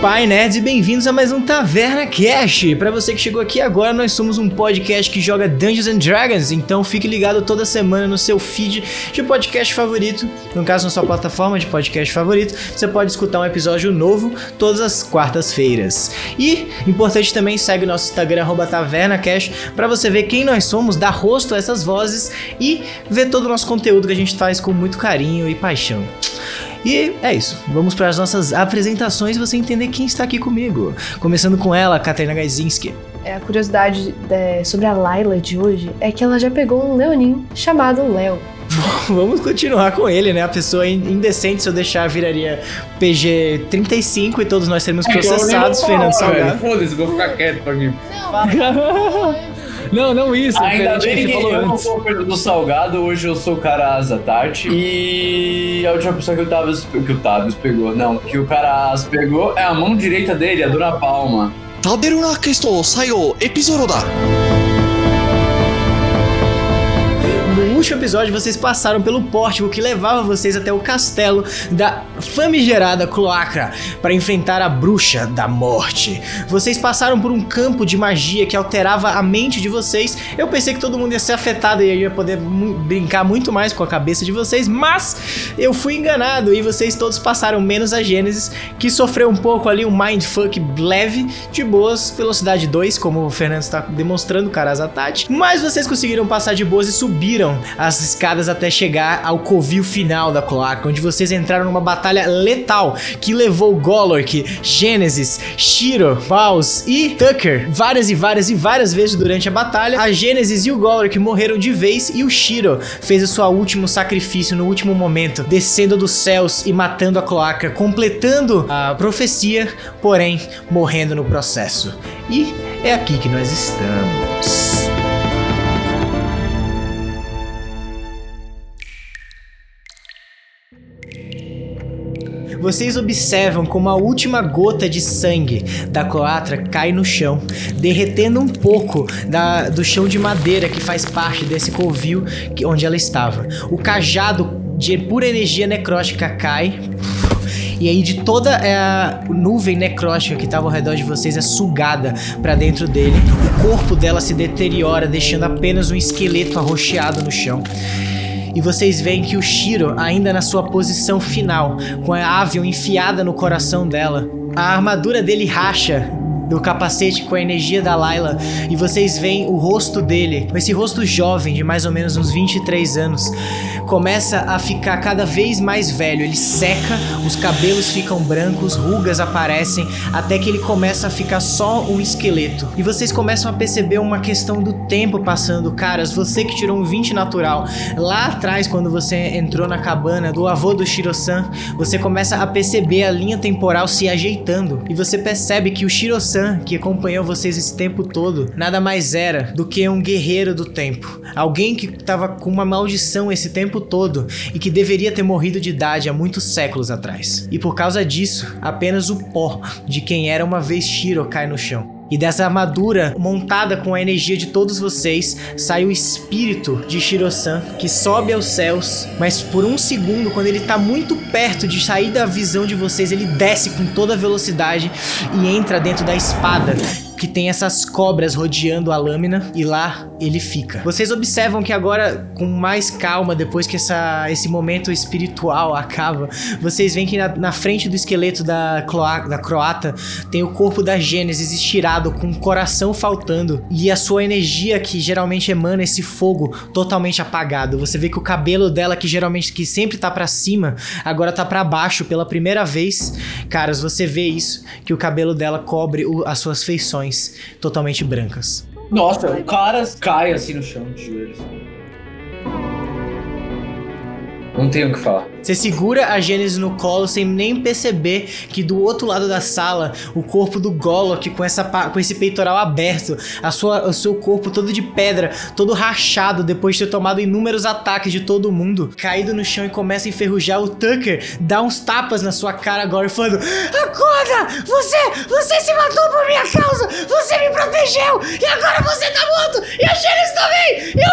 Pai Nerds e bem-vindos a mais um Taverna Cash. Para você que chegou aqui agora, nós somos um podcast que joga Dungeons and Dragons, então fique ligado toda semana no seu feed de podcast favorito, no caso na sua plataforma de podcast favorito, você pode escutar um episódio novo todas as quartas-feiras. E importante também segue o nosso Instagram @tavernacash para você ver quem nós somos, dar rosto a essas vozes e ver todo o nosso conteúdo que a gente faz com muito carinho e paixão. E é isso. Vamos para as nossas apresentações e você entender quem está aqui comigo. Começando com ela, Katarina Gaizinski. É, a curiosidade é, sobre a Layla de hoje é que ela já pegou um leoninho chamado Léo. Vamos continuar com ele, né? A pessoa indecente, se eu deixar, viraria PG 35 e todos nós seremos processados, Fernando Salgado. Foda-se, vou ficar quieto pra mim. Não, não isso. Ainda bem que falou eu não antes. sou o Pedro do Salgado, hoje eu sou o cara Asa Tarte. E a última pessoa que o Tavius, que o Tavius pegou, não, que o cara Asa pegou é a mão direita dele, a Dona Palma. タベルナーケスト採用エピソードだ Último episódio, vocês passaram pelo pórtico que levava vocês até o castelo da famigerada Cloacra para enfrentar a bruxa da morte. Vocês passaram por um campo de magia que alterava a mente de vocês. Eu pensei que todo mundo ia ser afetado e ia poder brincar muito mais com a cabeça de vocês, mas eu fui enganado e vocês todos passaram menos a Gênesis, que sofreu um pouco ali um mindfuck leve, de boas, velocidade 2, como o Fernando está demonstrando, Karazatati. Mas vocês conseguiram passar de boas e subiram as escadas até chegar ao covil final da cloaca, onde vocês entraram numa batalha letal que levou Golork, Gênesis, Shiro, Paus e Tucker várias e várias e várias vezes durante a batalha. A Gênesis e o Golork morreram de vez e o Shiro fez o seu último sacrifício no último momento, descendo dos céus e matando a cloaca, completando a profecia, porém morrendo no processo. E é aqui que nós estamos. Vocês observam como a última gota de sangue da Coatra cai no chão, derretendo um pouco da- do chão de madeira que faz parte desse covil que- onde ela estava. O cajado de pura energia necrótica cai. E aí de toda é, a nuvem necrótica que estava ao redor de vocês é sugada para dentro dele. O corpo dela se deteriora, deixando apenas um esqueleto arroxeado no chão. E vocês veem que o Shiro, ainda na sua posição final, com a Avion enfiada no coração dela, a armadura dele racha do capacete com a energia da Layla e vocês veem o rosto dele, esse rosto jovem de mais ou menos uns 23 anos, começa a ficar cada vez mais velho. Ele seca, os cabelos ficam brancos, rugas aparecem, até que ele começa a ficar só um esqueleto. E vocês começam a perceber uma questão do tempo passando. Caras, você que tirou um 20 natural, lá atrás, quando você entrou na cabana do avô do Shiro-san, você começa a perceber a linha temporal se ajeitando. E você percebe que o Shiro-san, que acompanhou vocês esse tempo todo, nada mais era do que um guerreiro do tempo. Alguém que estava com uma maldição esse tempo todo e que deveria ter morrido de idade há muitos séculos atrás. E por causa disso, apenas o pó de quem era uma vez Shiro cai no chão. E dessa armadura, montada com a energia de todos vocês, sai o espírito de Shiro-san, que sobe aos céus, mas por um segundo, quando ele tá muito perto de sair da visão de vocês, ele desce com toda a velocidade e entra dentro da espada. Que tem essas cobras rodeando a lâmina e lá ele fica. Vocês observam que agora, com mais calma, depois que essa, esse momento espiritual acaba, vocês veem que na, na frente do esqueleto da, da croata tem o corpo da Gênesis estirado, com o coração faltando e a sua energia que geralmente emana esse fogo totalmente apagado. Você vê que o cabelo dela, que geralmente que sempre tá pra cima, agora tá pra baixo pela primeira vez. Caras, você vê isso, que o cabelo dela cobre o- as suas feições totalmente brancas. Nossa, o cara cai assim no chão de joelhos. Não tenho o que falar. Você segura a Gênesis no colo sem nem perceber que do outro lado da sala, o corpo do Golok com, essa, com esse peitoral aberto, a sua, o seu corpo todo de pedra, todo rachado depois de ter tomado inúmeros ataques de todo mundo, caído no chão e começa a enferrujar. O Tucker dá uns tapas na sua cara agora e falando: Acorda! Você, você se matou por minha causa! Você me protegeu! E agora você tá morto! E a Gênesis também! E eu.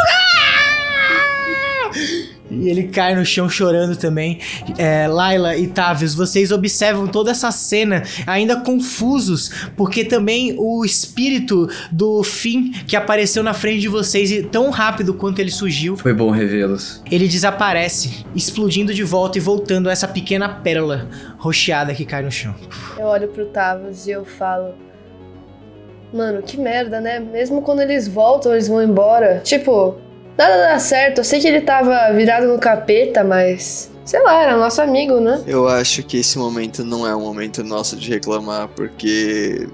Ah! E ele cai no chão chorando também. É, Laila e Tavius, vocês observam toda essa cena ainda confusos, porque também o espírito do Finn que apareceu na frente de vocês e tão rápido quanto ele surgiu, Foi bom revê-los. ele desaparece, explodindo de volta e voltando a essa pequena pérola rocheada que cai no chão. Eu olho pro Tavos e eu falo. Mano, que merda, né? Mesmo quando eles voltam, eles vão embora. Tipo, nada dá certo. Eu sei que ele tava virado no capeta, mas. Sei lá, era nosso amigo, né? Eu acho que esse momento não é um momento nosso de reclamar, porque.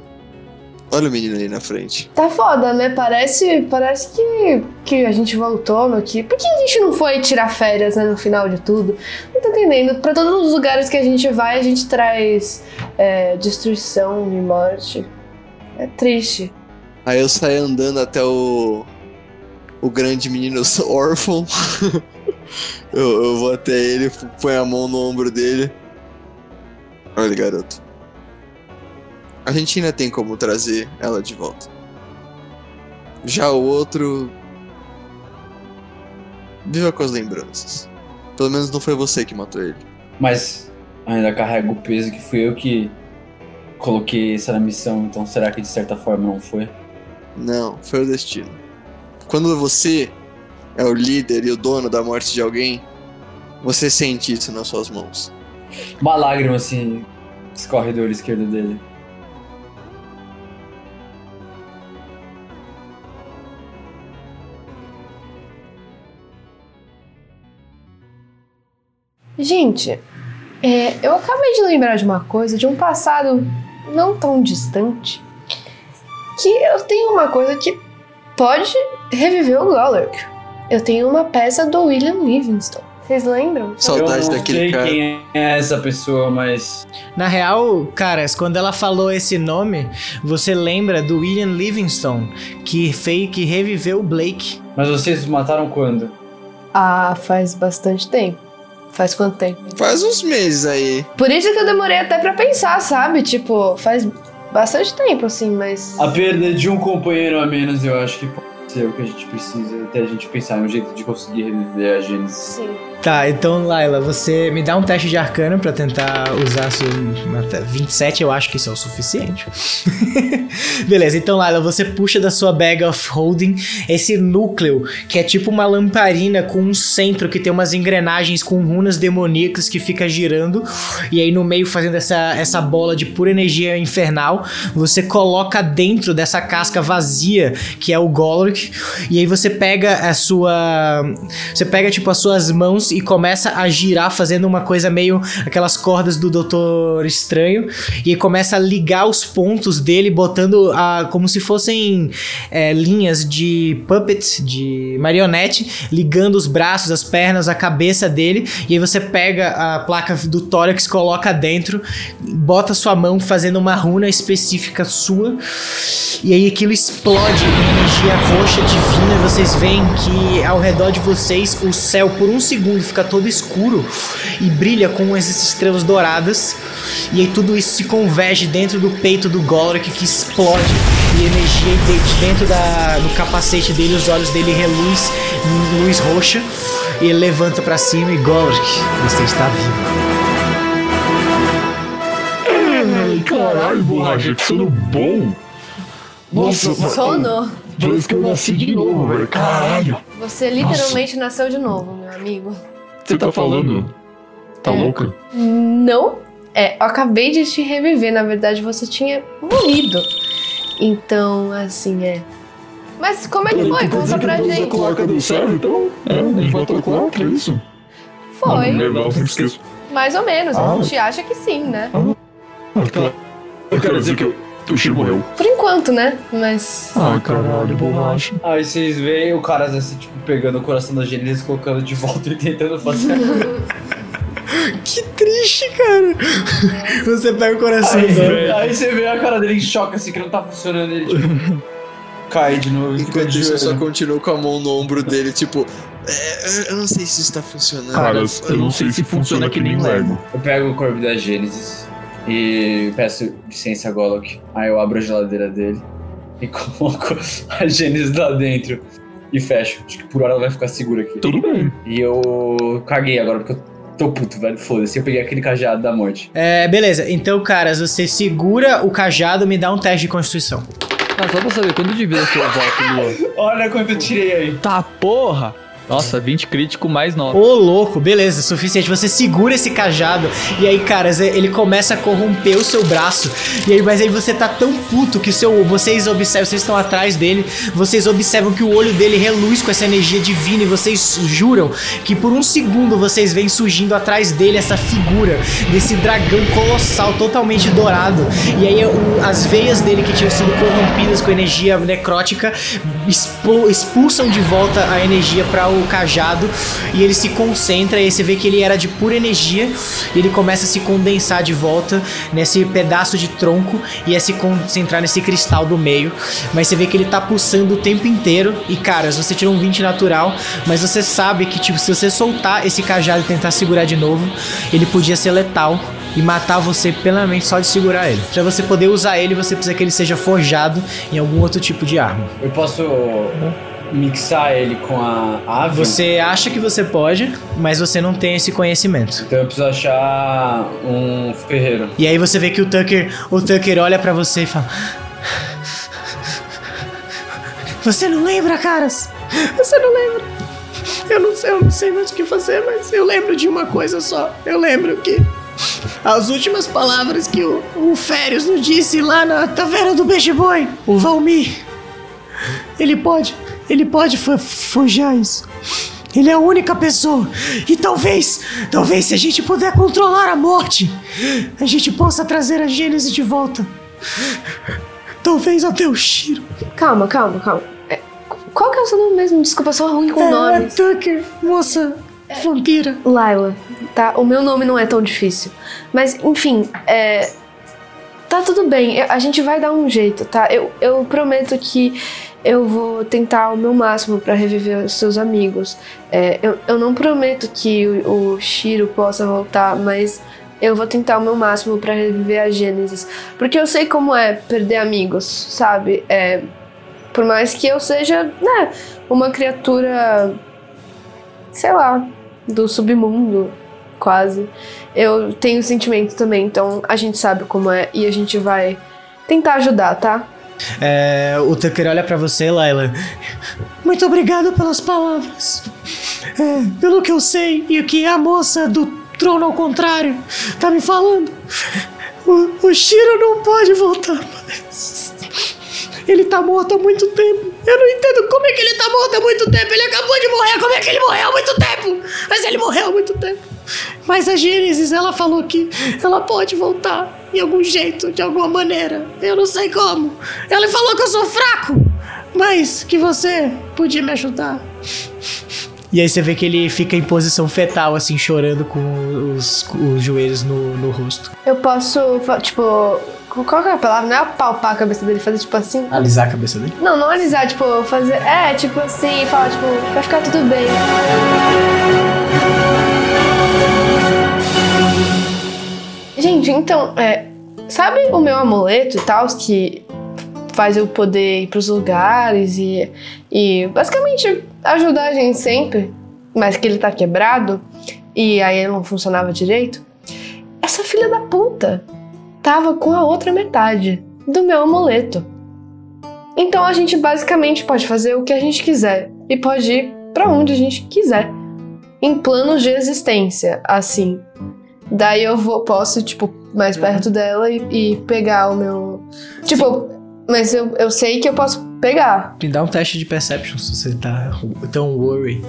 Olha o menino ali na frente. Tá foda, né? Parece, parece que, que a gente voltou no aqui. Por que a gente não foi tirar férias, né, no final de tudo? Não tô entendendo. Pra todos os lugares que a gente vai, a gente traz é, destruição e morte. É triste. Aí eu saio andando até o. O grande menino órfão. eu, eu vou até ele, põe a mão no ombro dele. Olha, garoto. A gente ainda tem como trazer ela de volta. Já o outro. Viva com as lembranças. Pelo menos não foi você que matou ele. Mas ainda carrego o peso que fui eu que coloquei essa na missão, então será que de certa forma não foi? Não, foi o destino. Quando você é o líder e o dono da morte de alguém, você sente isso nas suas mãos. Uma lágrima assim escorre do olho esquerdo dele. Gente, é, eu acabei de lembrar de uma coisa, de um passado não tão distante, que eu tenho uma coisa que pode reviver o Golurk. Eu tenho uma peça do William Livingston. Vocês lembram? Saudade eu não daquele sei cara. quem é essa pessoa, mas Na real, caras, quando ela falou esse nome, você lembra do William Livingston, que fez que reviveu o Blake. mas vocês mataram quando? Ah, faz bastante tempo. Faz quanto tempo? Faz uns meses aí. Por isso que eu demorei até pra pensar, sabe? Tipo, faz bastante tempo, assim, mas. A perda de um companheiro a menos, eu acho que pode ser o que a gente precisa, até a gente pensar em um jeito de conseguir reviver a Gênesis. Sim. Tá, então, Laila, você me dá um teste de arcana pra tentar usar seu. até 27, eu acho que isso é o suficiente. Beleza, então, Laila, você puxa da sua bag of holding esse núcleo, que é tipo uma lamparina com um centro que tem umas engrenagens com runas demoníacas que fica girando. E aí, no meio, fazendo essa, essa bola de pura energia infernal, você coloca dentro dessa casca vazia, que é o Golric. E aí você pega a sua. Você pega, tipo, as suas mãos e começa a girar, fazendo uma coisa meio aquelas cordas do Doutor Estranho. E começa a ligar os pontos dele, botando a, como se fossem é, linhas de puppet, de marionete, ligando os braços, as pernas, a cabeça dele. E aí você pega a placa do tórax, coloca dentro, bota sua mão fazendo uma runa específica sua. E aí aquilo explode em energia roxa divina. E vocês veem que ao redor de vocês o céu por um segundo fica todo escuro e brilha com essas estrelas douradas. E aí tudo isso se converge dentro do peito do Golric que explode. E energia de dentro da, do capacete dele, os olhos dele reluz em luz roxa. E ele levanta pra cima e Golric, você está vivo. Caralho, borracha, que sono bom. Nossa, Sono? parece que eu nasci de novo, velho. Caralho. Você literalmente nasceu de novo, meu amigo. Você tá falando? Tá É. louca? Não. É, eu acabei de te reviver. Na verdade, você tinha morrido. Então, assim, é. Mas como é que foi? Conta que pra a dose da gente. cloaca deu certo, então? É, a gente matou a cloaca, é isso? Ah, Foi, sempre esqueço. mais ou menos. A Ah. gente acha que sim, né? Ah, claro. Eu quero dizer que o- o Shiro morreu. Por enquanto, né? Mas. Ah, caralho, borracha. Aí vocês veem o cara assim, tipo, pegando o coração da Gênesis, colocando de volta e tentando fazer. Que triste, cara. Você pega o coração Aí, dele. aí você vê a cara dele em choque, assim, que não tá funcionando, ele tipo. cai de novo. e Enquanto isso, eu só joelho. continuo com a mão no ombro dele, tipo. "É, eu não sei se isso tá funcionando. Cara, eu não sei se funciona que nem Lego. Eu pego o corpo da Gênesis e peço licença a Golok. Aí eu abro a geladeira dele e coloco a Gênesis lá dentro. e fecho. Acho que por hora ela vai ficar segura aqui. Tudo bem. E eu caguei agora, porque eu tô puto, velho. Foda-se, eu peguei aquele cajado da morte. É, beleza. Então, caras, você segura o cajado, me dá um teste de constituição. Ah, só pra saber, quando de vida que eu volto, Lua? Olha quanto eu tirei aí. Tá, porra! Nossa, 20 crítico mais 9. Ô, louco, beleza, suficiente. Você segura esse cajado e aí, caras, ele começa a corromper o seu braço. E aí, mas aí você tá tão puto que seu, vocês observam, vocês estão atrás dele, vocês observam que o olho dele reluz com essa energia divina e vocês juram que por um segundo vocês veem surgindo atrás dele essa figura desse dragão colossal, totalmente dourado. E aí o- as veias dele que tinham sido corrompidas com energia necrótica expu- expulsam de volta a energia para o cajado e ele se concentra e aí você vê que ele era de pura energia e ele começa a se condensar de volta nesse pedaço de tronco e a se concentrar nesse cristal do meio. Mas você vê que ele tá pulsando o tempo inteiro e caras, você tirou um 20 natural, mas você sabe que tipo se você soltar esse cajado e tentar segurar de novo, ele podia ser letal e matar você plenamente só de segurar ele. Pra você poder usar ele, você precisa que ele seja forjado em algum outro tipo de arma. Eu posso mixar ele com a ave? Você acha que você pode, mas você não tem esse conhecimento. Então eu preciso achar um ferreiro. E aí você vê que o Tucker, o Tucker olha pra você e fala: Você não lembra, caras? Você não lembra? Eu não sei, eu não sei mais o que fazer, mas eu lembro de uma coisa só. Eu lembro que as últimas palavras que o, o Férios nos disse lá na taverna do Beijo Boi, o Valmir, ele pode, ele pode fo- forjar isso. Ele é a única pessoa. E talvez, talvez se a gente puder controlar a morte, a gente possa trazer a Gênese de volta. Talvez até o Shiro. Calma, calma, calma. É, qual que é o seu nome mesmo? Desculpa, eu sou ruim com É, nomes. Tucker, moça vampira. Laila, tá? O meu nome não é tão difícil. Mas, enfim, é. Tá tudo bem, a gente vai dar um jeito, tá? Eu, eu prometo que eu vou tentar o meu máximo pra reviver os seus amigos. É, eu, eu não prometo que o, o Shiro possa voltar, mas eu vou tentar o meu máximo pra reviver a Gênesis. Porque eu sei como é perder amigos, sabe? É, por mais que eu seja, né, uma criatura, sei lá, do submundo, quase. Eu tenho sentimento também, então a gente sabe como é e a gente vai tentar ajudar, tá? É, o Tucker olha pra você, Laila. Muito obrigado pelas palavras. É, pelo que eu sei e o que a moça do trono ao contrário tá me falando. O, o Shiro não pode voltar mais. Ele tá morto há muito tempo. Eu não entendo como é que ele tá morto há muito tempo. Ele acabou de morrer. Como é que ele morreu há muito tempo? Mas ele morreu há muito tempo. Mas a Gênesis, ela falou que ela pode voltar em algum jeito, de alguma maneira. Eu não sei como. Ela falou que eu sou fraco, mas que você podia me ajudar. E aí você vê que ele fica em posição fetal, assim, chorando com os, os joelhos no, no rosto. Eu posso, tipo, qual que é a palavra? Não é apalpar a cabeça dele, fazer tipo assim? Alisar a cabeça dele? Não, não alisar, tipo, fazer. É, tipo assim, falar, tipo, vai ficar tudo bem. Gente, então, é. Sabe o meu amuleto e tal, que faz eu poder ir pros lugares e, e basicamente ajudar a gente sempre, mas que ele tá quebrado e aí ele não funcionava direito? Essa filha da puta tava com a outra metade do meu amuleto. Então a gente basicamente pode fazer o que a gente quiser e pode ir pra onde a gente quiser. Em planos de existência, assim. Daí eu vou, posso, tipo, mais perto dela e, e pegar o meu. Tipo, mas eu, eu sei que eu posso pegar. Me dá um teste de perception se você tá tão worry.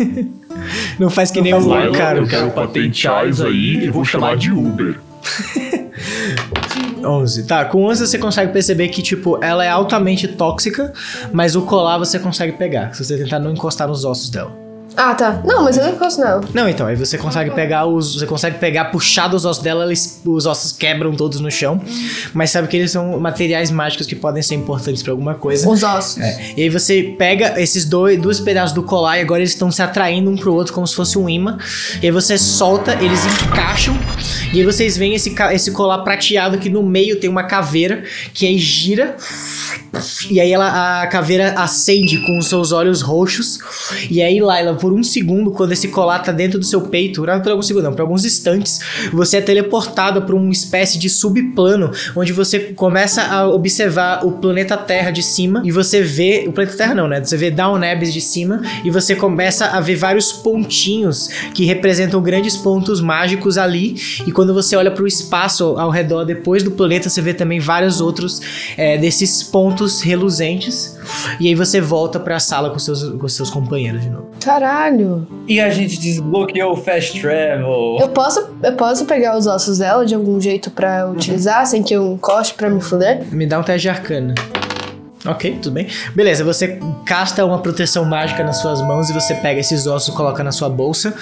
não faz que nem o Laila, cara. eu quero patentear isso aí e vou chamar de Uber. 11. Tá, com 11 você consegue perceber que, tipo, ela é altamente tóxica, mas o colar você consegue pegar, se você tentar não encostar nos ossos dela. Ah, tá. Não, mas eu não encosto nela. Não, então, aí você consegue pegar os. Você consegue pegar, puxar dos ossos dela, eles- os ossos quebram todos no chão. Mas sabe que eles são materiais mágicos que podem ser importantes pra alguma coisa. Os ossos. É, e aí você pega esses dois, dois pedaços do colar e agora eles estão se atraindo um pro outro como se fosse um imã. E aí você solta, eles encaixam. E aí vocês veem esse, esse colar prateado que no meio tem uma caveira que aí gira E aí ela, a caveira acende com os seus olhos roxos. E aí, Laila, por um segundo, quando esse colar tá dentro do seu peito, não por alguns segundos, não, por alguns instantes, você é teleportado para uma espécie de subplano, onde você começa a observar o planeta Terra de cima e você vê. O planeta Terra não, né? Você vê Down Abyss de cima e você começa a ver vários pontinhos que representam grandes pontos mágicos ali. E quando você olha para o espaço ao redor depois do planeta, você vê também vários outros é, desses pontos reluzentes. E aí você volta para a sala com seus, com seus companheiros de novo. Caralho. E a gente desbloqueou o Fast Travel. Eu posso, eu posso pegar os ossos dela de algum jeito pra utilizar, sem que eu encoste pra me fuder? Me dá um teste de arcana. Ok, tudo bem. Beleza, você casta uma proteção mágica nas suas mãos e você pega esses ossos e coloca na sua bolsa.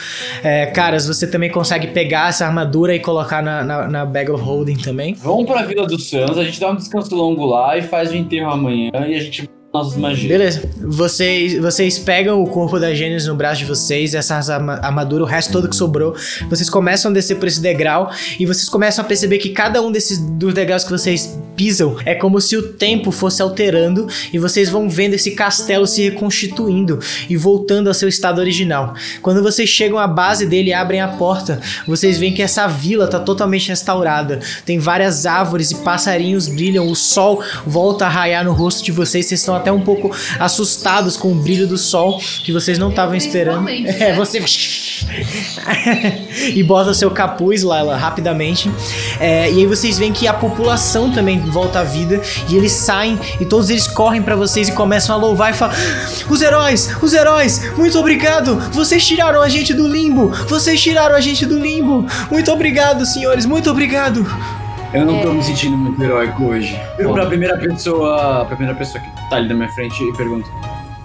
É, caras, você também consegue pegar essa armadura e colocar na, na, na bag of holding também. Vamos pra Vila dos Santos, a gente dá um descanso longo lá e faz o enterro amanhã e a gente nossas magias. Beleza. Vocês, vocês pegam o corpo da Gênesis no braço de vocês, essa arma- armadura, o resto todo que sobrou. Vocês começam a descer por esse degrau e vocês começam a perceber que cada um desses dos degraus que vocês pisam é como se o tempo fosse alterando e vocês vão vendo esse castelo se reconstituindo e voltando ao seu estado original. Quando vocês chegam à base dele e abrem a porta, vocês veem que essa vila tá totalmente restaurada. Tem várias árvores e passarinhos brilham, o sol volta a raiar no rosto de vocês, vocês estão até um pouco assustados com o brilho do sol que vocês não estavam esperando. É, né? você e bota seu capuz lá, lá, rapidamente. É, e aí vocês veem que a população também volta à vida e eles saem e todos eles correm pra vocês e começam a louvar e falam: Os heróis, os heróis, muito obrigado! Vocês tiraram a gente do limbo! Vocês tiraram a gente do limbo! Muito obrigado, senhores, muito obrigado! Eu não tô me sentindo muito heróico hoje. Eu pra primeira pessoa, a primeira pessoa que tá ali na minha frente e pergunto: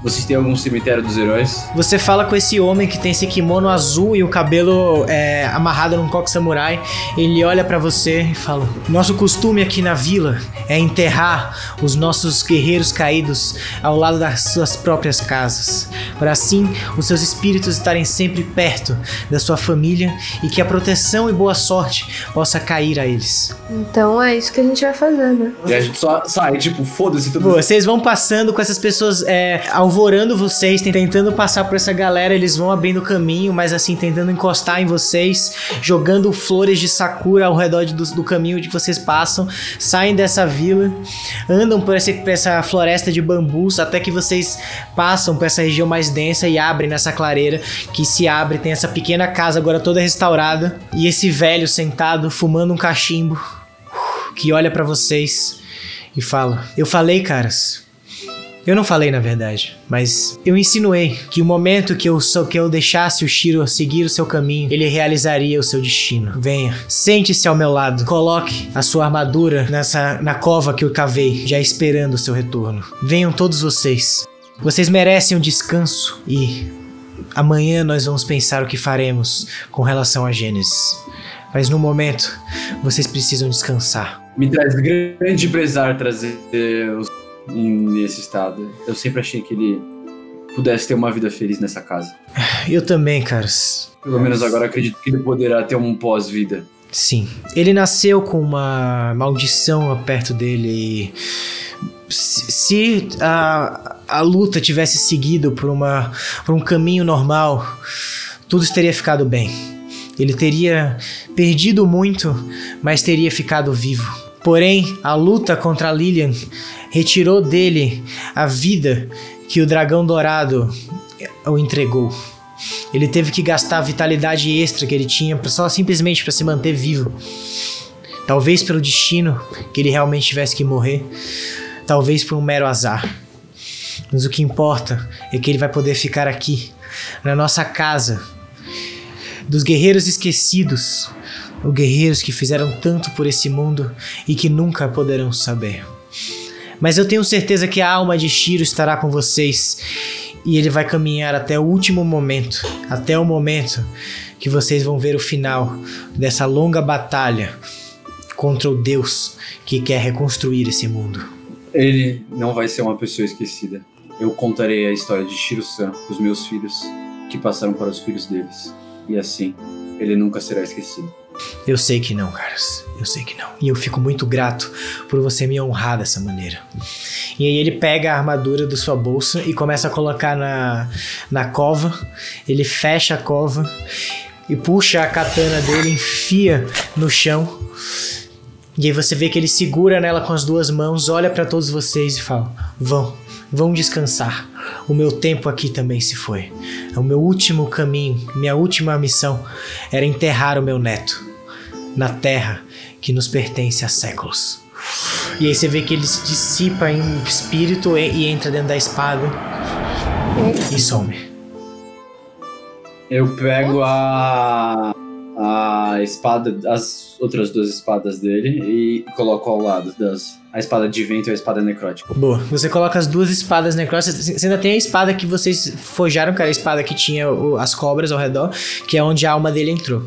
Vocês têm algum cemitério dos heróis? Você fala com esse homem que tem esse kimono azul e o cabelo é, amarrado num coque samurai. Ele olha pra você e fala: Nosso costume aqui na vila é enterrar os nossos guerreiros caídos ao lado das suas próprias casas, para assim os seus espíritos estarem sempre perto da sua família e que a proteção e boa sorte possa cair a eles. Então é isso que a gente vai fazer, né? E a gente só sai, tipo, foda-se tudo. Vocês vão passando com essas pessoas é, alvorando vocês, tentando passar por essa galera. Eles vão abrindo caminho, mas assim, tentando encostar em vocês, jogando flores de sakura ao redor do, do caminho que vocês passam. Saem dessa vila, andam por, esse- por essa floresta de bambus até que vocês passam por essa região mais densa e abrem nessa clareira que se abre. Tem essa pequena casa agora toda restaurada e esse velho sentado fumando um cachimbo que olha pra vocês e fala: Eu falei, caras. Eu não falei na verdade, mas eu insinuei que o momento que eu que eu deixasse o Shiro seguir o seu caminho, ele realizaria o seu destino. Venha, sente-se ao meu lado, coloque a sua armadura nessa na cova que eu cavei, já esperando o seu retorno. Venham todos vocês. Vocês merecem um descanso e amanhã nós vamos pensar o que faremos com relação a Gênesis. Mas no momento, vocês precisam descansar. Me traz grande pesar trazer os nesse estado. Eu sempre achei que ele pudesse ter uma vida feliz nessa casa. Eu também, caras. Pelo menos agora acredito que ele poderá ter um pós-vida. Sim. Ele nasceu com uma maldição perto dele e. Se a, a luta tivesse seguido por, uma, por um caminho normal, tudo teria ficado bem. Ele teria perdido muito, mas teria ficado vivo. Porém, a luta contra Lilian retirou dele a vida que o dragão dourado o entregou. Ele teve que gastar a vitalidade extra que ele tinha só simplesmente para se manter vivo. Talvez pelo destino que ele realmente tivesse que morrer, talvez por um mero azar. Mas o que importa é que ele vai poder ficar aqui, na nossa casa, dos guerreiros esquecidos, os guerreiros que fizeram tanto por esse mundo e que nunca poderão saber. Mas eu tenho certeza que a alma de Shiro estará com vocês e ele vai caminhar até o último momento, até o momento que vocês vão ver o final dessa longa batalha contra o Deus que quer reconstruir esse mundo. Ele não vai ser uma pessoa esquecida. Eu contarei a história de Shiro-san os meus filhos, que passaram para os filhos deles. E assim, ele nunca será esquecido. Eu sei que não, caras. Eu sei que não. E eu fico muito grato por você me honrar dessa maneira. E aí ele pega a armadura da sua bolsa e começa a colocar na, na cova. Ele fecha a cova e puxa a katana dele, enfia no chão. E aí você vê que ele segura nela com as duas mãos, olha para todos vocês e fala: "Vão, vão descansar. O meu tempo aqui também se foi. O meu último caminho, minha última missão era enterrar o meu neto na terra que nos pertence há séculos." E aí você vê que ele se dissipa em espírito e, e entra dentro da espada e some. Eu pego a. a espada, as outras duas espadas dele e coloco ao lado das. A espada de vento e a espada necrótica. Boa. Você coloca as duas espadas necróticas. Você ainda tem a espada que vocês forjaram, que era a espada que tinha o- as cobras ao redor, que é onde a alma dele entrou.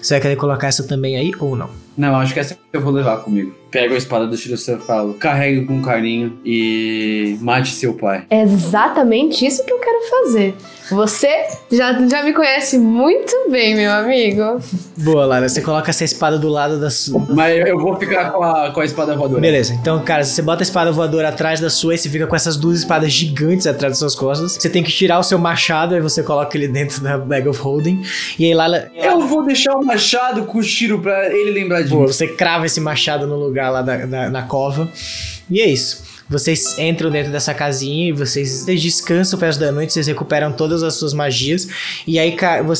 Você vai querer colocar essa também aí ou não? Não, acho que essa eu vou levar comigo. Pego a espada do Shirosei e falo, carregue com carinho e mate seu pai. É exatamente isso que eu quero fazer. Você já, já me conhece muito bem, meu amigo. Boa, Lara. Você coloca essa espada do lado da sua. Mas eu vou ficar com a, com a espada voadora. Beleza, então, cara, você bota a espada voadora atrás da sua e você fica com essas duas espadas gigantes atrás das suas costas. Você tem que tirar o seu machado e você coloca ele dentro da bag of holding. E aí, Lala. Eu vou deixar o machado com o Shiro pra ele lembrar de Pô, mim. você crava esse machado no lugar lá da, da- na cova. E é isso. Vocês entram dentro dessa casinha e vocês, vocês descansam o resto da noite, vocês recuperam todas as suas magias. E aí,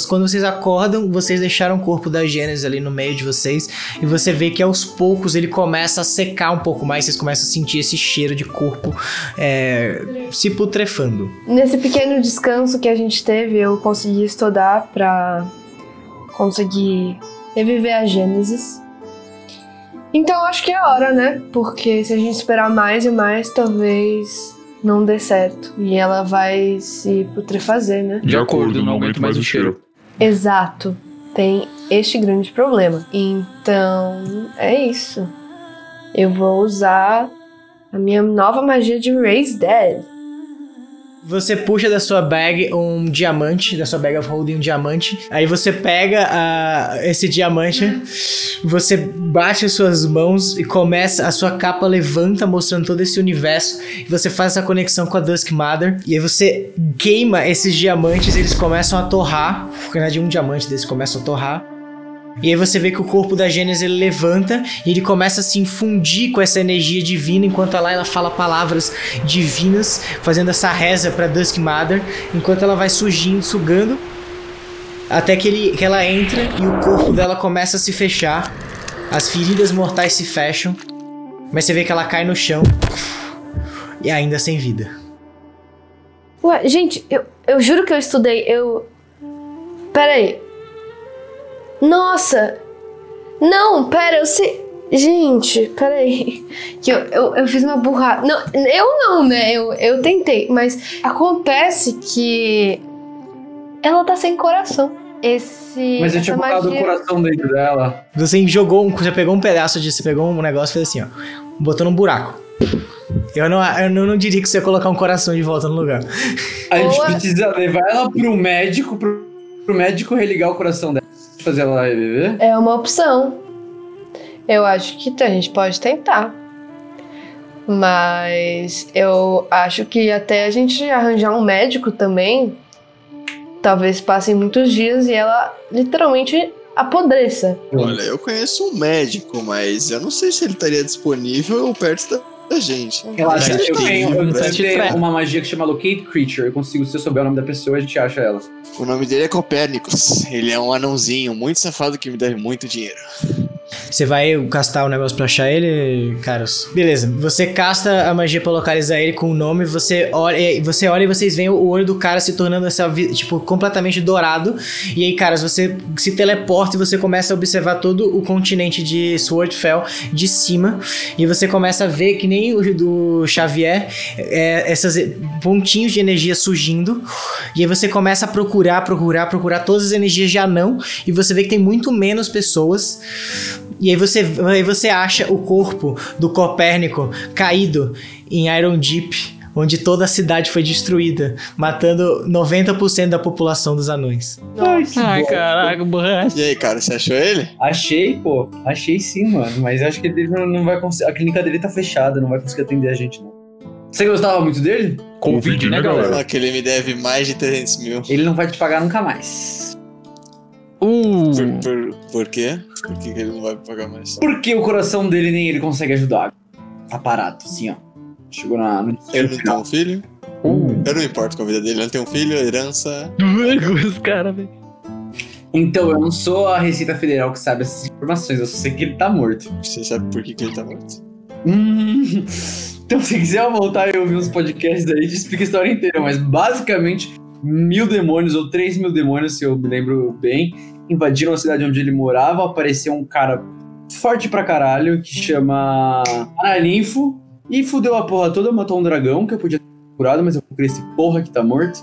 quando vocês acordam, vocês deixaram o corpo da Gênesis ali no meio de vocês. E você vê que aos poucos ele começa a secar um pouco mais. Vocês começam a sentir esse cheiro de corpo é, se putrefando. Nesse pequeno descanso que a gente teve, eu consegui estudar pra conseguir reviver a Gênesis. Então acho que é hora, né? Porque se a gente esperar mais e mais, talvez não dê certo. E ela vai se putrefazer, né? De acordo, não aguento mais o cheiro. Exato. Tem este grande problema. Então, é isso. Eu vou usar a minha nova magia de Raise Dead. Você puxa da sua bag um diamante, da sua bag of holding um diamante. Aí você pega a- esse diamante, você bate as suas mãos e começa, a sua capa levanta mostrando todo esse universo. E você faz essa conexão com a Dusk Mother. E aí você queima esses diamantes, eles começam a torrar. Na verdade, um diamante desses começa a torrar. E aí você vê que o corpo da Gênesis ele levanta e ele começa a se infundir com essa energia divina, enquanto lá ela fala palavras divinas, fazendo essa reza para Dusk Mother, enquanto ela vai surgindo, sugando, até que, ele, que ela entra e o corpo dela começa a se fechar, as feridas mortais se fecham, mas você vê que ela cai no chão e ainda sem vida. Ué, gente, eu, eu juro que eu estudei. Eu. Pera aí. Nossa! Não, pera, eu sei. Gente, pera aí. Que eu, eu, eu fiz uma burrada. Não, eu não, né? Eu, eu tentei. Mas acontece que. Ela tá sem coração. Esse. Mas eu tinha botado o coração dentro dela. Você jogou, um, você pegou um pedaço de, você pegou um negócio e fez assim, ó, botou num buraco. Eu não, eu não, não diria que você ia colocar um coração de volta no lugar. A gente Boa. precisa levar ela pro médico, pro, pro médico religar o coração dela. Fazer ela reviver. É uma opção. Eu acho que a gente pode tentar. Mas eu acho que até a gente arranjar um médico também, talvez passem muitos dias e ela literalmente apodreça. Olha, eu conheço um médico, mas eu não sei se ele estaria disponível ou perto da, gente. Relaxa, eu tenho, eu tenho uma magia que chama Locate Creature. Eu consigo, se eu souber o nome da pessoa, a gente acha ela. O nome dele é Copérnicos. Ele é um anãozinho muito safado que me deve muito dinheiro. Você vai castar o negócio pra achar ele, caros? Beleza, você casta a magia pra localizar ele com o nome, você olha, você olha e vocês veem o olho do cara se tornando essa, tipo, completamente dourado. E aí, caras, você se teleporta e você começa a observar todo o continente de Swordfell de cima. E você começa a ver que nem o do Xavier, é, essas pontinhos de energia surgindo. E aí você começa a procurar, procurar, procurar todas as energias de anão. E você vê que tem muito menos pessoas. E aí você, aí você acha o corpo do Copérnico caído em Iron Deep, onde toda a cidade foi destruída, matando 90% da população dos anões. Ai, caraca, borracha. E aí, cara, você achou ele? Achei, pô. Achei sim, mano. Mas acho que ele não, não vai conseguir. A clínica dele tá fechada, não vai conseguir atender a gente, não. Você gostava muito dele? Covid, né, galera? Ah, que ele me deve mais de 300 mil. Ele não vai te pagar nunca mais. Uh, Por, por, por quê? Por que, ele não vai pagar mais? Porque o coração dele nem ele consegue ajudar. Tá parado, assim, ó. Chegou na, no Ele não tem um filho? uh. Eu não importo com a vida dele. Ele não tem um filho, herança. Os caras, velho. Então, eu não sou a Receita Federal que sabe essas informações, eu só sei que ele tá morto. Você sabe por que, que ele tá morto? Hum. Então, se quiser voltar e ouvir uns podcasts aí, te explica a história inteira. Mas, basicamente, mil demônios ou três mil demônios, se eu me lembro bem, invadiram a cidade onde ele morava. Apareceu um cara forte pra caralho que chama Analinfo e fudeu a porra toda, matou um dragão que eu podia ter curado, mas eu procurei esse porra que tá morto.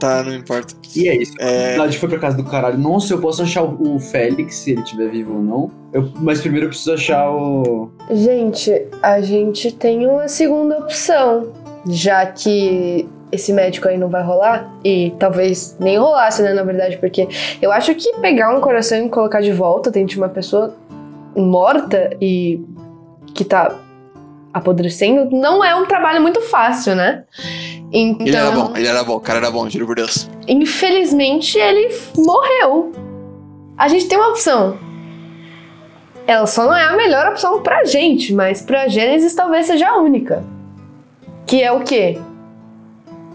Tá, não importa. E é isso. A É, cidade foi pra casa do caralho. Nossa, eu posso achar o o Félix, se ele estiver vivo ou não. Eu- mas primeiro eu preciso achar o. Gente, a gente tem uma segunda opção. Já que esse médico aí não vai rolar, e talvez nem rolasse, né, na verdade, porque eu acho que pegar um coração e colocar de volta dentro de uma pessoa morta e que tá apodrecendo não é um trabalho muito fácil, né? Então, ele era bom, ele era bom, o cara era bom, juro por Deus. infelizmente ele morreu. A gente tem uma opção. Ela só não é a melhor opção pra gente, mas pra Gênesis talvez seja a única. Que é o quê?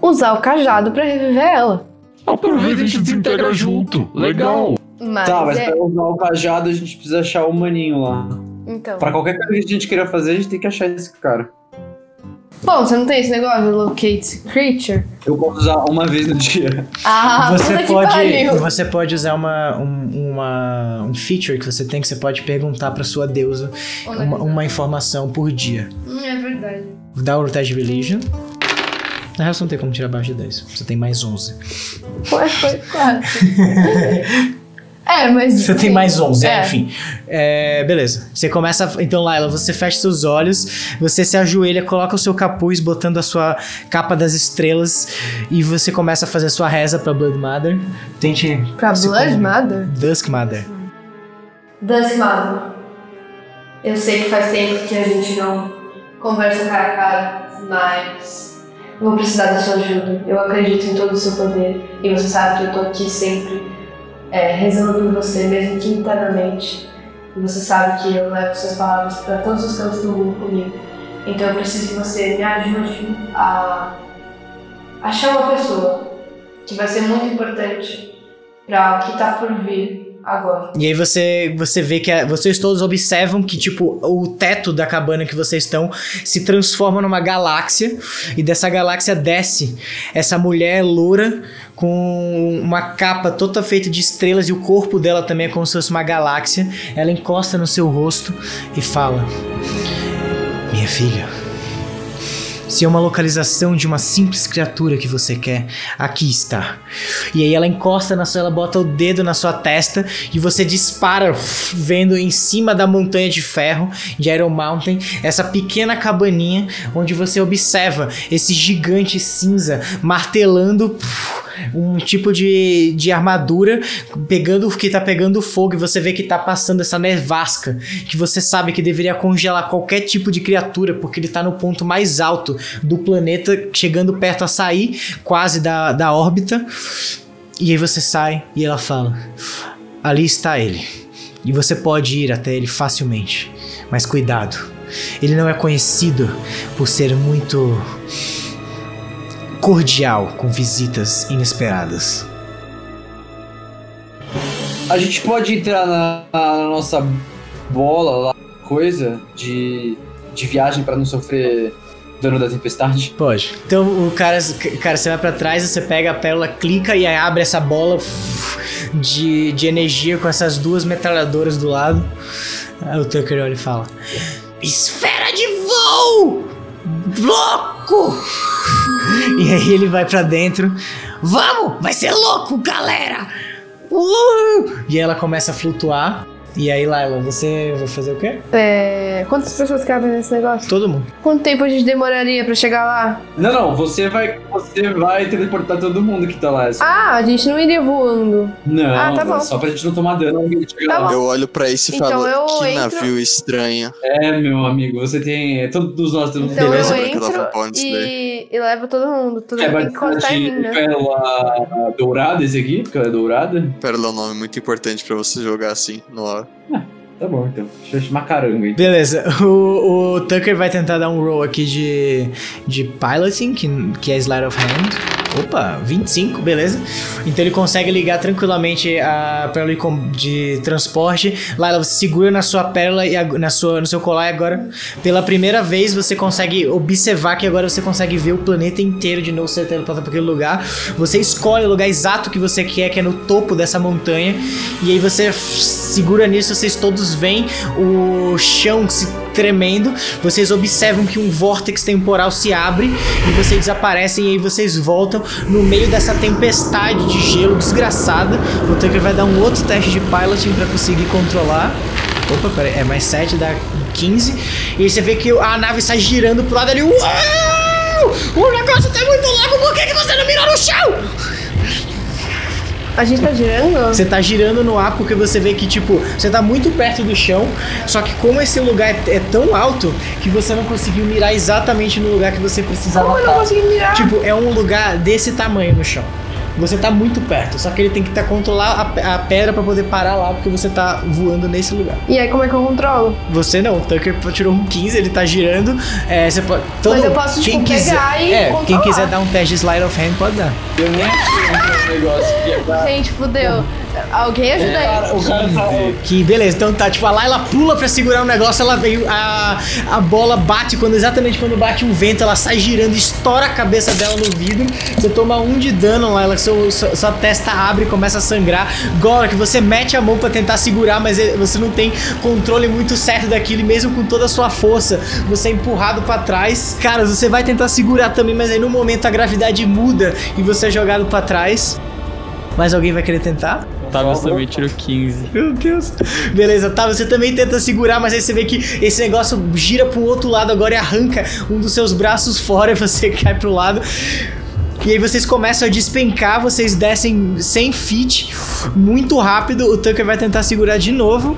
Usar o cajado pra reviver ela. Aproveita e a gente desintegra junto. Legal. Mas, tá, mas é... pra usar o cajado a gente precisa achar o maninho lá. Então. Pra qualquer coisa que a gente queira fazer, a gente tem que achar esse cara. Bom, você não tem esse negócio de locate creature? Eu posso usar uma vez no dia. Ah, você puta que pode, pariu. você pode usar uma, um, uma um feature que você tem que você pode perguntar pra sua deusa uma, uma informação por dia. Hum, é verdade. Dá o teste de religion. Na real, você não tem como tirar abaixo de 10. Você tem mais 11. Foi, foi quase. é, mas. Você tem mais 11, é, É. enfim. É, beleza. Você começa. Então, Laila, você fecha seus olhos, você se ajoelha, coloca o seu capuz, botando a sua capa das estrelas, e você começa a fazer a sua reza pra Blood Mother. Tente. Pra Blood Mother? Dusk Mother. Dance Mother. Eu sei que faz tempo que a gente não conversa cara a cara, mas vou precisar da sua ajuda. Eu acredito em todo o seu poder e você sabe que eu tô aqui sempre é, rezando por você, mesmo que internamente. E você sabe que eu levo suas palavras para todos os cantos do mundo comigo. Então eu preciso que você me ajude a achar uma pessoa que vai ser muito importante para o que tá por vir agora. E aí você, você vê que a- vocês todos observam que, tipo, o teto da cabana que vocês estão se transforma numa galáxia. E dessa galáxia desce essa mulher loura com uma capa toda feita de estrelas e o corpo dela também é como se fosse uma galáxia. Ela encosta no seu rosto e fala: Minha filha. Se é uma localização de uma simples criatura que você quer, aqui está. E aí ela encosta na sua, ela bota o dedo na sua testa e você dispara, vendo em cima da montanha de ferro de Iron Mountain essa pequena cabaninha onde você observa esse gigante cinza martelando um tipo de, de armadura pegando que tá pegando fogo e você vê que tá passando essa nevasca que você sabe que deveria congelar qualquer tipo de criatura porque ele tá no ponto mais alto do planeta chegando perto a sair quase da, da órbita e aí você sai e ela fala: Ali está ele. E você pode ir até ele facilmente. Mas cuidado. Ele não é conhecido por ser muito cordial com visitas inesperadas. A gente pode entrar na, na nossa bola lá, coisa de, de viagem pra não sofrer dano da tempestade. Pode. Então o cara, cara, você vai pra trás, você pega a pérola, clica e aí abre essa bola de, de energia com essas duas metralhadoras do lado. Aí o Tucker olha e fala: Esfera de voo! Louco! E aí ele vai pra dentro. Vamos! Vai ser louco, galera! Uh! E ela começa a flutuar. E aí, Laila, você vai fazer o quê? É, quantas pessoas cabem nesse negócio? Todo mundo. Quanto tempo a gente demoraria pra chegar lá? Não, não, você vai, você vai teleportar todo mundo que tá lá. É Ah, a gente não iria voando. Não, ah, tá bom. só pra gente não tomar dano Tá. Eu olho pra isso e Então falo, eu que entro- navio estranho. É, meu amigo, você tem. Todos nós temos Então Beleza, eu eu entro falando disso e, e levo todo mundo. Todo É, mundo tem que encostar em mim, né? pérola dourada esse aqui, porque ela é dourada. Pérola é um nome muito importante pra você jogar assim no ar. Tá bom, então. Deixa eu chamar caranga aí. Beleza, o, o Tucker vai tentar dar um roll aqui de, de piloting, que, que é Slide of Hand. Opa, 25, beleza. Então ele consegue ligar tranquilamente a pérola de transporte. Laila, você segura na sua pérola e na sua, no seu colar e agora, pela primeira vez, você consegue observar que agora você consegue ver o planeta inteiro de novo, você teleporta para aquele lugar. Você escolhe o lugar exato que você quer, que é no topo dessa montanha. E aí você segura nisso, vocês todos veem o chão se tremendo. Vocês observam que um vórtex temporal se abre e vocês desaparecem e aí vocês voltam no meio dessa tempestade de gelo desgraçada. O Tucker vai dar um outro teste de piloting para conseguir controlar. Opa, peraí, é mais 7, dá 15. E aí você vê que a nave sai girando pro lado ali. Uau! O negócio tá muito louco, por que, que você não mirou no chão? A gente tá girando? Você tá girando no ar porque você vê que, tipo, você tá muito perto do chão, só que como esse lugar é, é tão alto que você não conseguiu mirar exatamente no lugar que você precisava Como eu não consegui mirar? Tipo, é um lugar desse tamanho no chão. Você tá muito perto, só que ele tem que tá, controlar a, a pedra pra poder parar lá, porque você tá voando nesse lugar. E aí, como é que eu controlo? Você não, o Tucker tirou um 15, ele tá girando. É, você pode. todo- Mas eu posso, quem tipo, quiser, pegar e é, quem controlar. quiser dar um teste de slide of hand pode dar. Eu nem achei um negócio que ia dar. Gente, fudeu. Alguém ajuda aí. Cara, o cara tá. Que beleza, então tá, tipo, a Laila pula pra segurar um negócio, ela veio, a, a bola bate, quando exatamente quando bate um vento, ela sai girando, estoura a cabeça dela no vidro, você toma um de dano, Laila, seu, sua, sua testa abre e começa a sangrar, Gora, que você mete a mão pra tentar segurar, mas ele- você não tem controle muito certo daquilo, e mesmo com toda a sua força, você é empurrado pra trás, cara, você vai tentar segurar também, mas aí no momento a gravidade muda e você é jogado pra trás, mas alguém vai querer tentar? Tá, eu também tiro 15. Meu Deus. Beleza, tá. Você também tenta segurar, mas aí você vê que esse negócio gira pro outro lado agora e arranca um dos seus braços fora e você cai pro lado. E aí vocês começam a despencar, vocês descem 100 feet muito rápido. O Tucker vai tentar segurar de novo.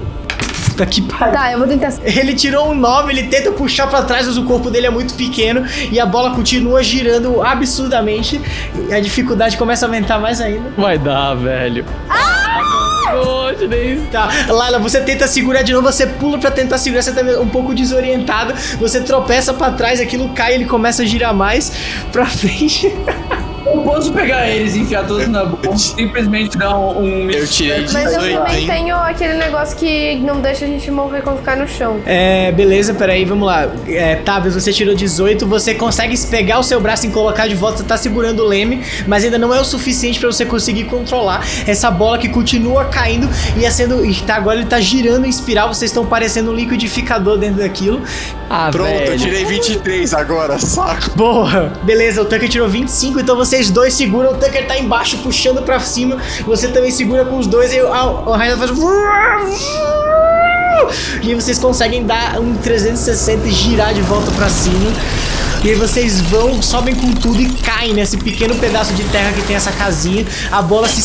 Puta que pariu. Tá, eu vou tentar. Ele tirou um 9, ele tenta puxar pra trás, mas o corpo dele é muito pequeno e a bola continua girando absurdamente. E a dificuldade começa a aumentar mais ainda. Vai dar, velho. Ah! Poxa, nem isso. Tá, Laila, você tenta segurar de novo, você pula pra tentar segurar, você tá um pouco desorientado, você tropeça pra trás, aquilo cai, ele começa a girar mais pra frente. Eu posso pegar eles e enfiar todos na boca, simplesmente dar um. um Eu tirei Mas eu 18, também hein? tenho aquele negócio que não deixa a gente morrer quando ficar no chão. É, beleza, peraí, vamos lá. É, Tavius, você tirou 18, você consegue pegar o seu braço e colocar de volta, você tá segurando o leme, mas ainda não é o suficiente pra você conseguir controlar essa bola que continua caindo e é sendo. E tá, agora ele tá girando em espiral, vocês estão parecendo um liquidificador dentro daquilo. Ah, Pronto, eu velho. tirei 23 agora, saco. Boa! Beleza, o Tucker tirou 25, então vocês dois seguram, o Tucker tá embaixo puxando pra cima, você também segura com os dois, e o, o Ryan faz. E vocês conseguem dar um 360 e girar de volta pra cima. E aí vocês vão, sobem com tudo e caem nesse pequeno pedaço de terra que tem essa casinha. A bola se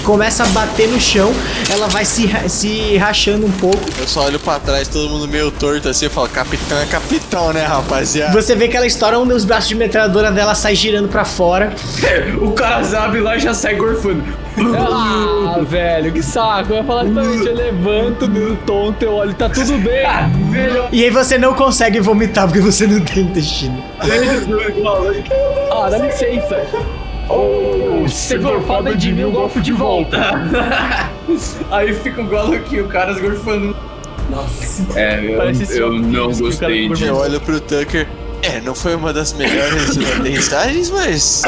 começa a bater no chão, ela vai se, se rachando um pouco. Eu só olho pra trás, todo mundo meio torto assim, eu falo, capitão é capitão, né, rapaziada? Você vê que ela estoura um dos braços de metralhadora dela, sai girando pra fora. O cara abre lá e já sai gorfando. Ah, velho, que saco. Eu ia falar exatamente, eu levanto, meio tonto, eu olho, tá tudo bem. E aí você não consegue vomitar porque você não tem intestino. Ah, dá licença. Oh, gorfada de mim, eu golfo de volta. Aí fica o golo aqui, o cara gorfando. Nossa. É, eu, eu não gostei disso. Eu olho pro Tucker. É, não foi uma das melhores aterrissagens, mas.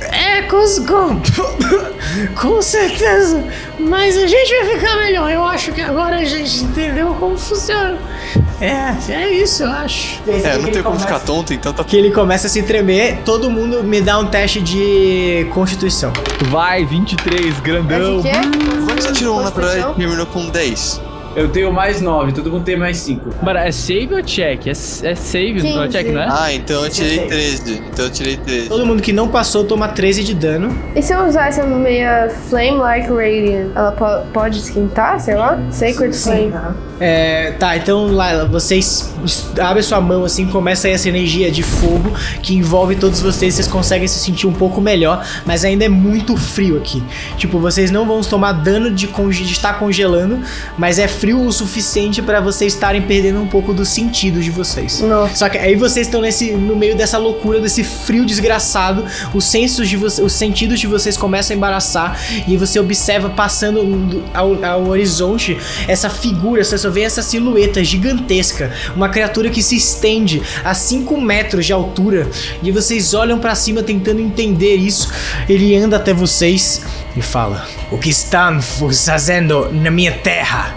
É, com, com, com certeza. Mas a gente vai ficar melhor. Eu acho que agora a gente entendeu como funciona. É, é isso, eu acho. É, não tem como ficar tonto, então tá Que ele começa a se tremer, todo mundo me dá um teste de constituição. Vai, 23, É grandão. de quê? Quanto você tirou um natural e terminou com 10? Eu tenho mais 9, todo mundo tem mais 5. Mano, é save ou check? É, é save, não é 15. check, não é? Ah, então eu tirei Dezesseis. 13. Então eu tirei 13. Todo mundo que não passou toma 13 de dano. E se eu usar essa meia Flame Like Radiant, ela po- pode esquentar, sei lá? Sacred Flame. É, tá, então Laila, vocês abrem sua mão assim, começa aí essa energia de fogo que envolve todos vocês, vocês conseguem se sentir um pouco melhor, mas ainda é muito frio aqui. Tipo, vocês não vão tomar dano de, conge- de estar congelando, mas é frio o suficiente pra vocês estarem perdendo um pouco dos sentidos de vocês. Nossa. Só que aí vocês estão nesse no meio dessa loucura, desse frio desgraçado, os sensos de vocês, os sentidos de vocês começam a embaraçar e você observa passando do- ao, ao horizonte essa figura, você só vê essa silhueta gigantesca, uma criatura que se estende a 5 metros de altura e vocês olham pra cima tentando entender isso. Ele anda até vocês e fala: "O que estão fazendo na minha terra?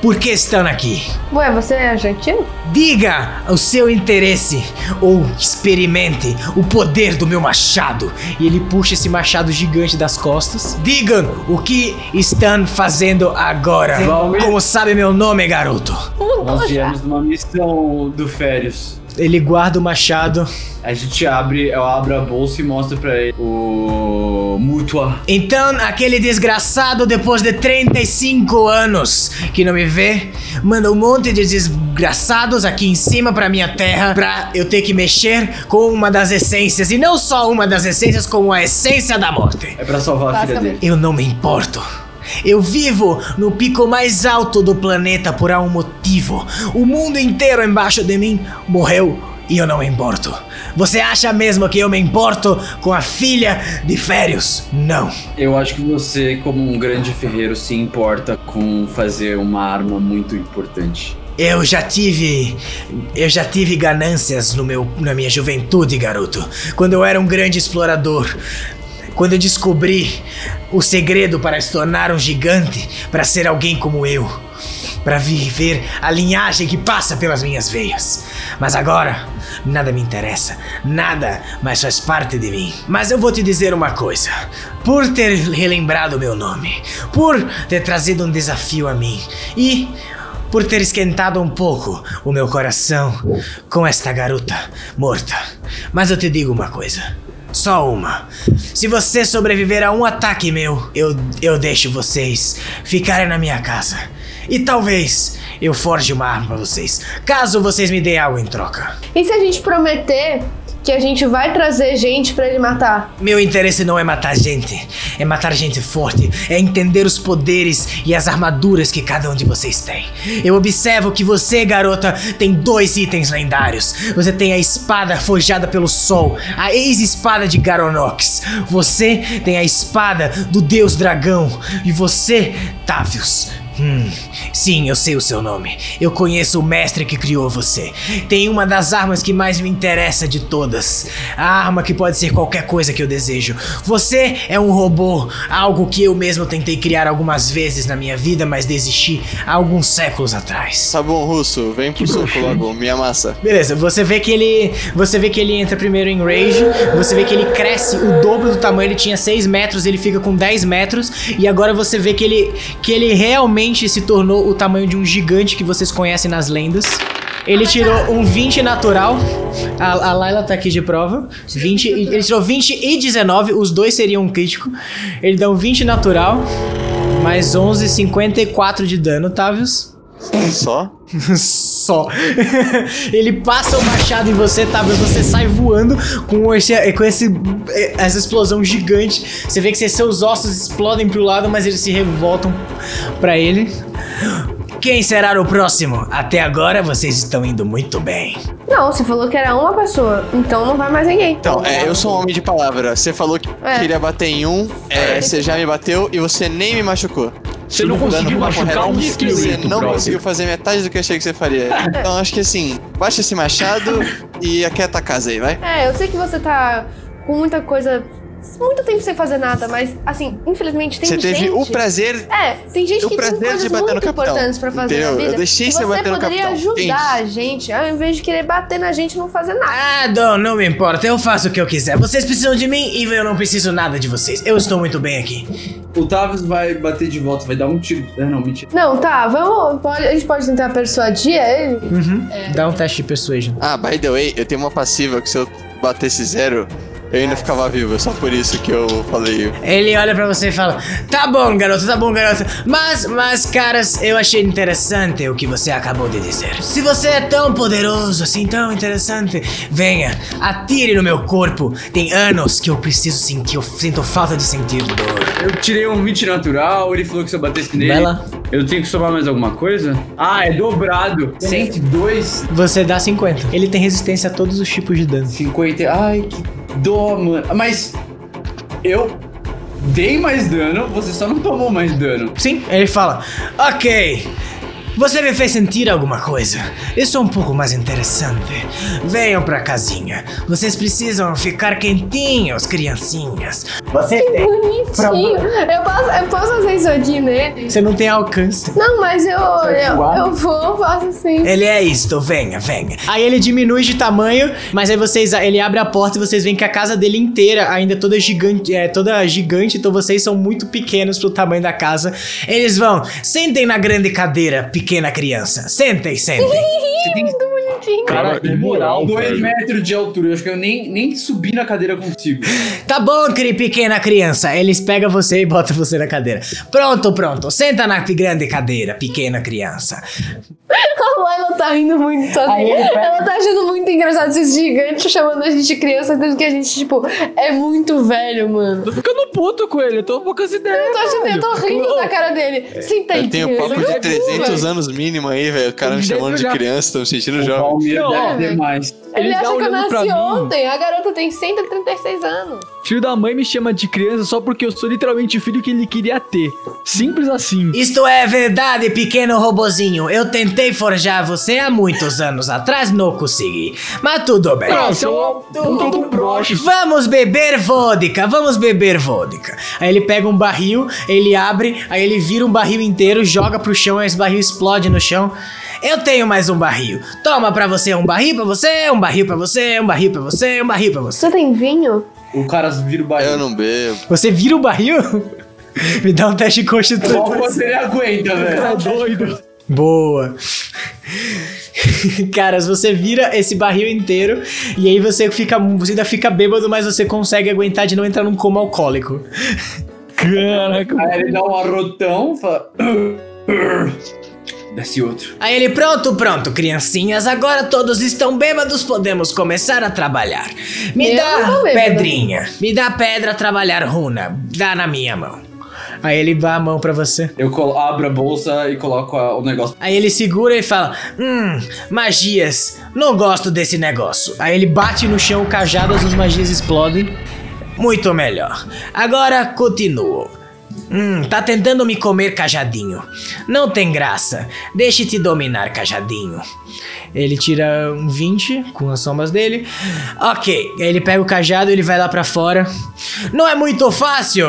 Por que estão aqui?" Ué, você é argentino? Diga o seu interesse ou experimente o poder do meu machado. E ele puxa esse machado gigante das costas. Digam o que estão fazendo agora. Como sabe meu nome, garoto? Nós viemos numa missão do Férios. Ele guarda o machado. A gente abre, eu abro a bolsa e mostro pra ele o Mutua. Então, aquele desgraçado, depois de 35 anos que não me vê, manda um monte de desgraçados aqui em cima pra minha terra pra eu ter que mexer com uma das essências. E não só uma das essências, como a essência da morte. É pra salvar a filha dele. Eu não me importo. Eu vivo no pico mais alto do planeta por um motivo. O mundo inteiro embaixo de mim morreu e eu não me importo. Você acha mesmo que eu me importo com a filha de Férios? Não. Eu acho que você, como um grande ferreiro, se importa com fazer uma arma muito importante. Eu já tive. Eu já tive ganâncias no meu, na minha juventude, garoto. Quando eu era um grande explorador. Quando eu descobri o segredo para se tornar um gigante, para ser alguém como eu. Para viver a linhagem que passa pelas minhas veias. Mas agora, nada me interessa. Nada mais faz parte de mim. Mas eu vou te dizer uma coisa. Por ter relembrado meu nome, por ter trazido um desafio a mim e por ter esquentado um pouco o meu coração com esta garota morta. Mas eu te digo uma coisa. Só uma. Se você sobreviver a um ataque meu, eu, eu deixo vocês ficarem na minha casa. E talvez eu forje uma arma pra vocês, caso vocês me deem algo em troca. E se a gente prometer que a gente vai trazer gente pra ele matar? Meu interesse não é matar gente, é matar gente forte, é entender os poderes e as armaduras que cada um de vocês tem. Eu observo que você, garota, tem dois itens lendários. Você tem a espada forjada pelo sol, a ex-espada de Garonox. Você tem a espada do deus dragão. E você, Tavius. Hum, sim, eu sei o seu nome. Eu conheço o mestre que criou você. Tem uma das armas que mais me interessa de todas. A arma que pode ser qualquer coisa que eu desejo. Você é um robô, algo que eu mesmo tentei criar algumas vezes na minha vida, mas desisti há alguns séculos atrás. Tá bom, Russo, vem pro soco logo, minha massa. Beleza, você vê que ele. Você vê que ele entra primeiro em rage, você vê que ele cresce o dobro do tamanho, ele tinha 6 metros, ele fica com 10 metros, e agora você vê que ele. que ele realmente se tornou o tamanho de um gigante que vocês conhecem nas lendas. Ele tirou um 20 natural. A, a Layla tá aqui de prova. 20, e- ele tirou 20 e 19, os dois seriam um crítico. Ele dá um 20 natural, mais 11, 54 de dano, Tavius. Só? Só. Ele passa o machado em você, tá? Mas você sai voando com, esse, com esse, essa explosão gigante. Você vê que seus ossos explodem pro lado, mas eles se revoltam pra ele. Quem será o próximo? Até agora vocês estão indo muito bem. Não, você falou que era uma pessoa, então não vai mais ninguém. Então, é, eu sou um homem de palavra. Você falou que É. queria bater em um, é, você já me bateu e você nem me machucou. Você não conseguiu machucar um Você esqueleto, não brother. conseguiu fazer metade do que eu achei que você faria. Então acho que assim, baixa esse machado e aquieta a casa aí, vai. É, eu sei que você tá com muita coisa muito tempo sem fazer nada, mas, assim, infelizmente tem Você gente... teve o prazer É, tem gente o que tem prazer de coisas bater no muito importantes pra fazer entendeu? na vida. Eu deixei você bater no poderia capitão. ajudar a gente, ao invés de querer bater na gente e não fazer nada. Ah, Dom, não me importa, eu faço o que eu quiser. Vocês precisam de mim e eu não preciso nada de vocês. Eu estou muito bem aqui. O Tavius vai bater de volta, vai dar um tiro. Ah, não, mentira. Não, tá, vamos. Pode, a gente pode tentar persuadir ele? Uhum. Dá um teste de persuasion. Ah, by the way, eu tenho uma passiva que se eu batesse zero, eu ainda ficava vivo. É só por isso que eu falei. Ele olha pra você e fala: Tá bom, garoto, tá bom, garoto. Mas, mas, caras, eu achei interessante o que você acabou de dizer. Se você é tão poderoso, assim, tão interessante, venha, atire no meu corpo. Tem anos que eu preciso sentir, eu sinto falta de sentir dor. Eu tirei um 20 natural, ele falou que se eu batesse nele. Lá. Eu tenho que somar mais alguma coisa? Ah, é dobrado. 102, Você dá 50. Ele tem resistência a todos os tipos de dano. 50. Ai, que mano. Mas eu dei mais dano, você só não tomou mais dano. Sim, ele fala: Ok, você me fez sentir alguma coisa. Isso é um pouco mais interessante. Venham pra casinha. Vocês precisam ficar quentinhos, criancinhas. Você tem. Bonitinho. Eu posso, eu posso fazer isso aqui nele? Você não tem alcance. Não, mas eu, eu, eu vou, faço assim. Ele é isto, venha, venha. Aí ele diminui de tamanho, mas aí vocês, ele abre a porta e vocês veem que a casa dele inteira ainda é toda gigante, é toda gigante, então vocês são muito pequenos pro tamanho da casa. Eles vão, sentem na grande cadeira, pequena criança. Sentem, sentem. Você tem Bonitinho. Cara, imoral, 2 velho. metros de altura. Eu acho que eu nem, nem subi na cadeira consigo. Tá bom, cri- pequena criança. Eles pegam você e botam você na cadeira. Pronto, pronto. Senta na grande cadeira, pequena criança. A Laila tá rindo muito sozinha. Ela tá achando muito engraçado esses gigantes chamando a gente de criança, sendo que a gente, tipo, é muito velho, mano. Tô ficando puto com ele, eu tô com poucas ideias. Eu tô, achando, eu tô rindo da cara dele. Senta aí, Eu tenho criança. papo de Meu Deus, 300 velho. anos mínimo aí, velho. O cara me chamando de criança, tô me sentindo jovem. Valmir Não, deve ter velho. mais. Ele, Ele acha que eu nasci ontem. A garota tem 136 anos. Filho da mãe me chama de criança só porque eu sou literalmente o filho que ele queria ter. Simples assim. Isto é verdade, pequeno robozinho. Eu tentei forjar você há muitos anos atrás, não consegui. Mas tudo bem. É um puta do broche. Vamos beber vodka, vamos beber vodka. Aí ele pega um barril, ele abre, aí ele vira um barril inteiro, joga pro chão, aí esse barril explode no chão. Eu tenho mais um barril. Toma pra você um barril pra você, um barril pra você, um barril pra você, um barril pra você. Você tem vinho? O cara vira o barril. Eu não bebo. Você vira o barril? Me dá um teste de constituição. Qual você aguenta, velho? É doido. Boa. Caras, você vira esse barril inteiro e aí você fica, você ainda fica bêbado, mas você consegue aguentar de não entrar num coma alcoólico. Caraca. Aí ele dá um arrotão e fala. Desce outro. Aí ele, pronto, pronto, criancinhas, agora todos estão bêbados, podemos começar a trabalhar. Me Eu dá pedrinha, me dá pedra trabalhar runa, dá na minha mão. Aí ele dá a mão pra você. Eu colo- abro a bolsa e coloco a- o negócio. Aí ele segura e fala: Hum, magias, não gosto desse negócio. Aí ele bate no chão o cajado, as magias explodem. Muito melhor. Agora continuo. Hum, tá tentando me comer cajadinho. Não tem graça. Deixe te dominar, cajadinho. Ele tira um 20 com as sombras dele. Ok, aí ele pega o cajado e ele vai lá pra fora. Não é muito fácil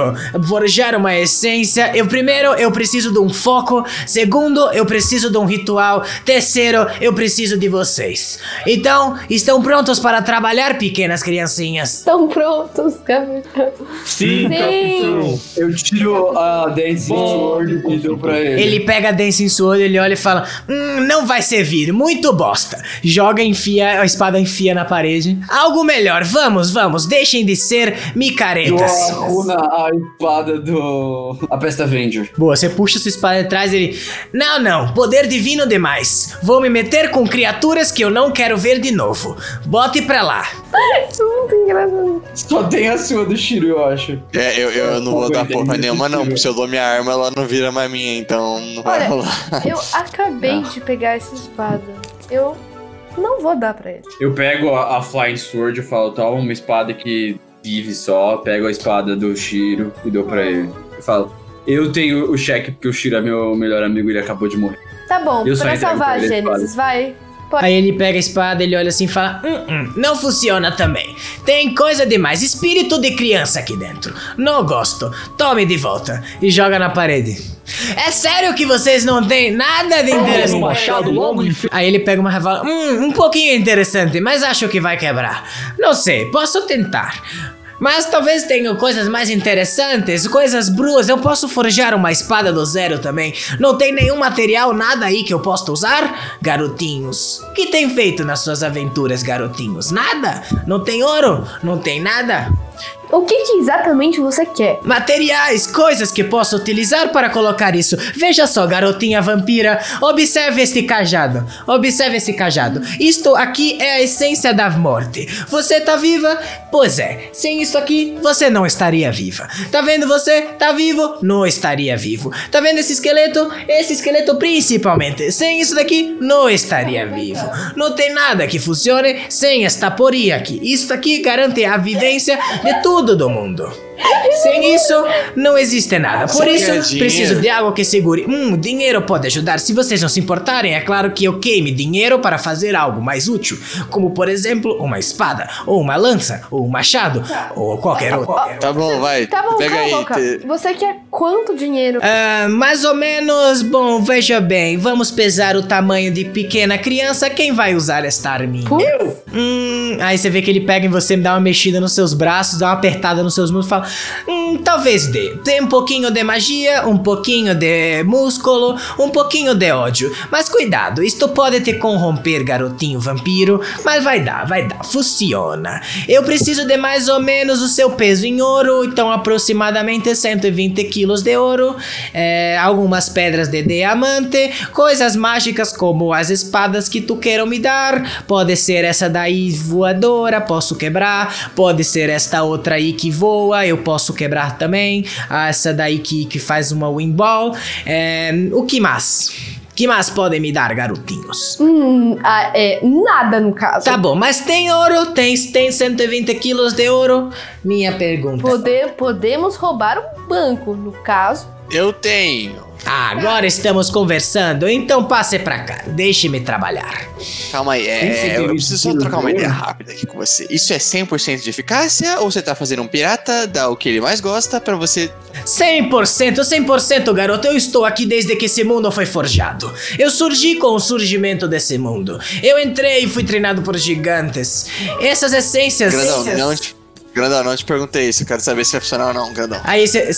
forjar uma essência. Eu primeiro eu preciso de um foco. Segundo, eu preciso de um ritual. Terceiro, eu preciso de vocês. Então, estão prontos para trabalhar, pequenas criancinhas? Estão prontos, capitão. Sim, Sim. Eu tiro a Dancing Sword e dou pra ele. Ele pega a Dancing Sword, ele olha e fala: Hum, não vai servir, muito bosta. Joga, enfia, a espada enfia na parede. Algo melhor, vamos, vamos, deixem de ser micaretas. a runa, a espada do. A Pesta Avenger. Boa, você puxa sua espada atrás e ele. Não, não, poder divino demais. Vou me meter com criaturas que eu não quero ver de novo. Bote pra lá. Isso muito engraçado. Só tem a sua do Shiro, eu acho. É, eu, eu não vou dar porra nenhuma, não. Porque se eu dou minha arma, ela não vira mais minha, então não vai Olha, rolar. Eu acabei de pegar essa espada. Eu não vou dar pra ele. Eu pego a, a Flying Sword e falo, toma uma espada que vive só. Pego a espada do Shiro e dou pra ele. Eu falo, eu tenho o cheque porque o Shiro é meu melhor amigo e ele acabou de morrer. Tá bom, Eu pra salvar a pra. Gênesis, vai. Aí ele pega a espada, ele olha assim e fala: hum, hum, Não funciona também. Tem coisa demais. Espírito de criança aqui dentro. Não gosto. Tome de volta. E joga na parede. É sério que vocês não têm nada de Um interessante? machado longo e Aí ele pega uma revala. Hum, um pouquinho interessante, mas acho que vai quebrar. Não sei, posso tentar. Mas talvez tenham coisas mais interessantes, coisas bruas. Eu posso forjar uma espada do zero também. Não tem nenhum material, nada aí que eu possa usar? Garotinhos, o que tem feito nas suas aventuras, garotinhos? Nada? Não tem ouro? Não tem nada? O que, que exatamente você quer? Materiais, coisas que posso utilizar para colocar isso. Veja só, garotinha vampira, observe este cajado. Observe esse cajado. Isto aqui é a essência da morte. Você tá viva? Pois é. Sem isso aqui, você não estaria viva. Tá vendo você? Tá vivo? Não estaria vivo. Tá vendo esse esqueleto? Esse esqueleto principalmente. Sem isso daqui, não estaria vivo. Não tem nada que funcione sem esta poria aqui. Isso aqui garante a vivência de tudo do mundo. Sem isso, não existe nada. Por Você isso, preciso de algo que segure. Hum, dinheiro pode ajudar. Se vocês não se importarem, é claro que eu queime dinheiro para fazer algo mais útil. Como, por exemplo, uma espada, ou uma lança, ou um machado, ou qualquer outro. Tá bom, vai. Tá bom, Pega calma, aí. te- Você quer quanto dinheiro? Ah, mais ou menos, bom, veja bem, vamos pesar o tamanho de pequena criança. Quem vai usar esta arminha? Hum, aí você vê que ele pega em você, dá uma mexida nos seus braços, dá uma apertada nos seus músculos e fala: Hum, talvez dê. Tem um pouquinho de magia, um pouquinho de músculo, um pouquinho de ódio. Mas cuidado, isto pode te corromper, garotinho vampiro. Mas vai dar, vai dar, funciona. Eu preciso de mais ou menos o seu peso em ouro, então aproximadamente 120 quilos de ouro, é, algumas pedras de diamante, coisas mágicas como as espadas que tu queiram me dar. Pode ser essa daí voadora, posso quebrar. Pode ser esta outra aí que voa, eu posso quebrar também. Ah, essa daí que, que faz uma windball. É, o que mais? que mais podem me dar, garotinhos? Hum, ah, é, nada no caso. Tá bom, mas tem ouro? Tem, tem 120 quilos de ouro? Minha pergunta. Poder, podemos roubar um banco, no caso. Eu tenho. Agora estamos conversando, então passe pra cá, deixe-me trabalhar. Calma aí, é, eu preciso só trocar uma ideia rápida aqui com você. Isso é 100% de eficácia ou você tá fazendo um pirata, dá o que ele mais gosta pra você 100%, 100%, garoto, eu estou aqui desde que esse mundo foi forjado. Eu surgi com o surgimento desse mundo. Eu entrei e fui treinado por gigantes. Essas essências. Grandão, não te, grandão, não te perguntei isso. Eu quero saber se vai funcionar ou não, grandão. Aí cê-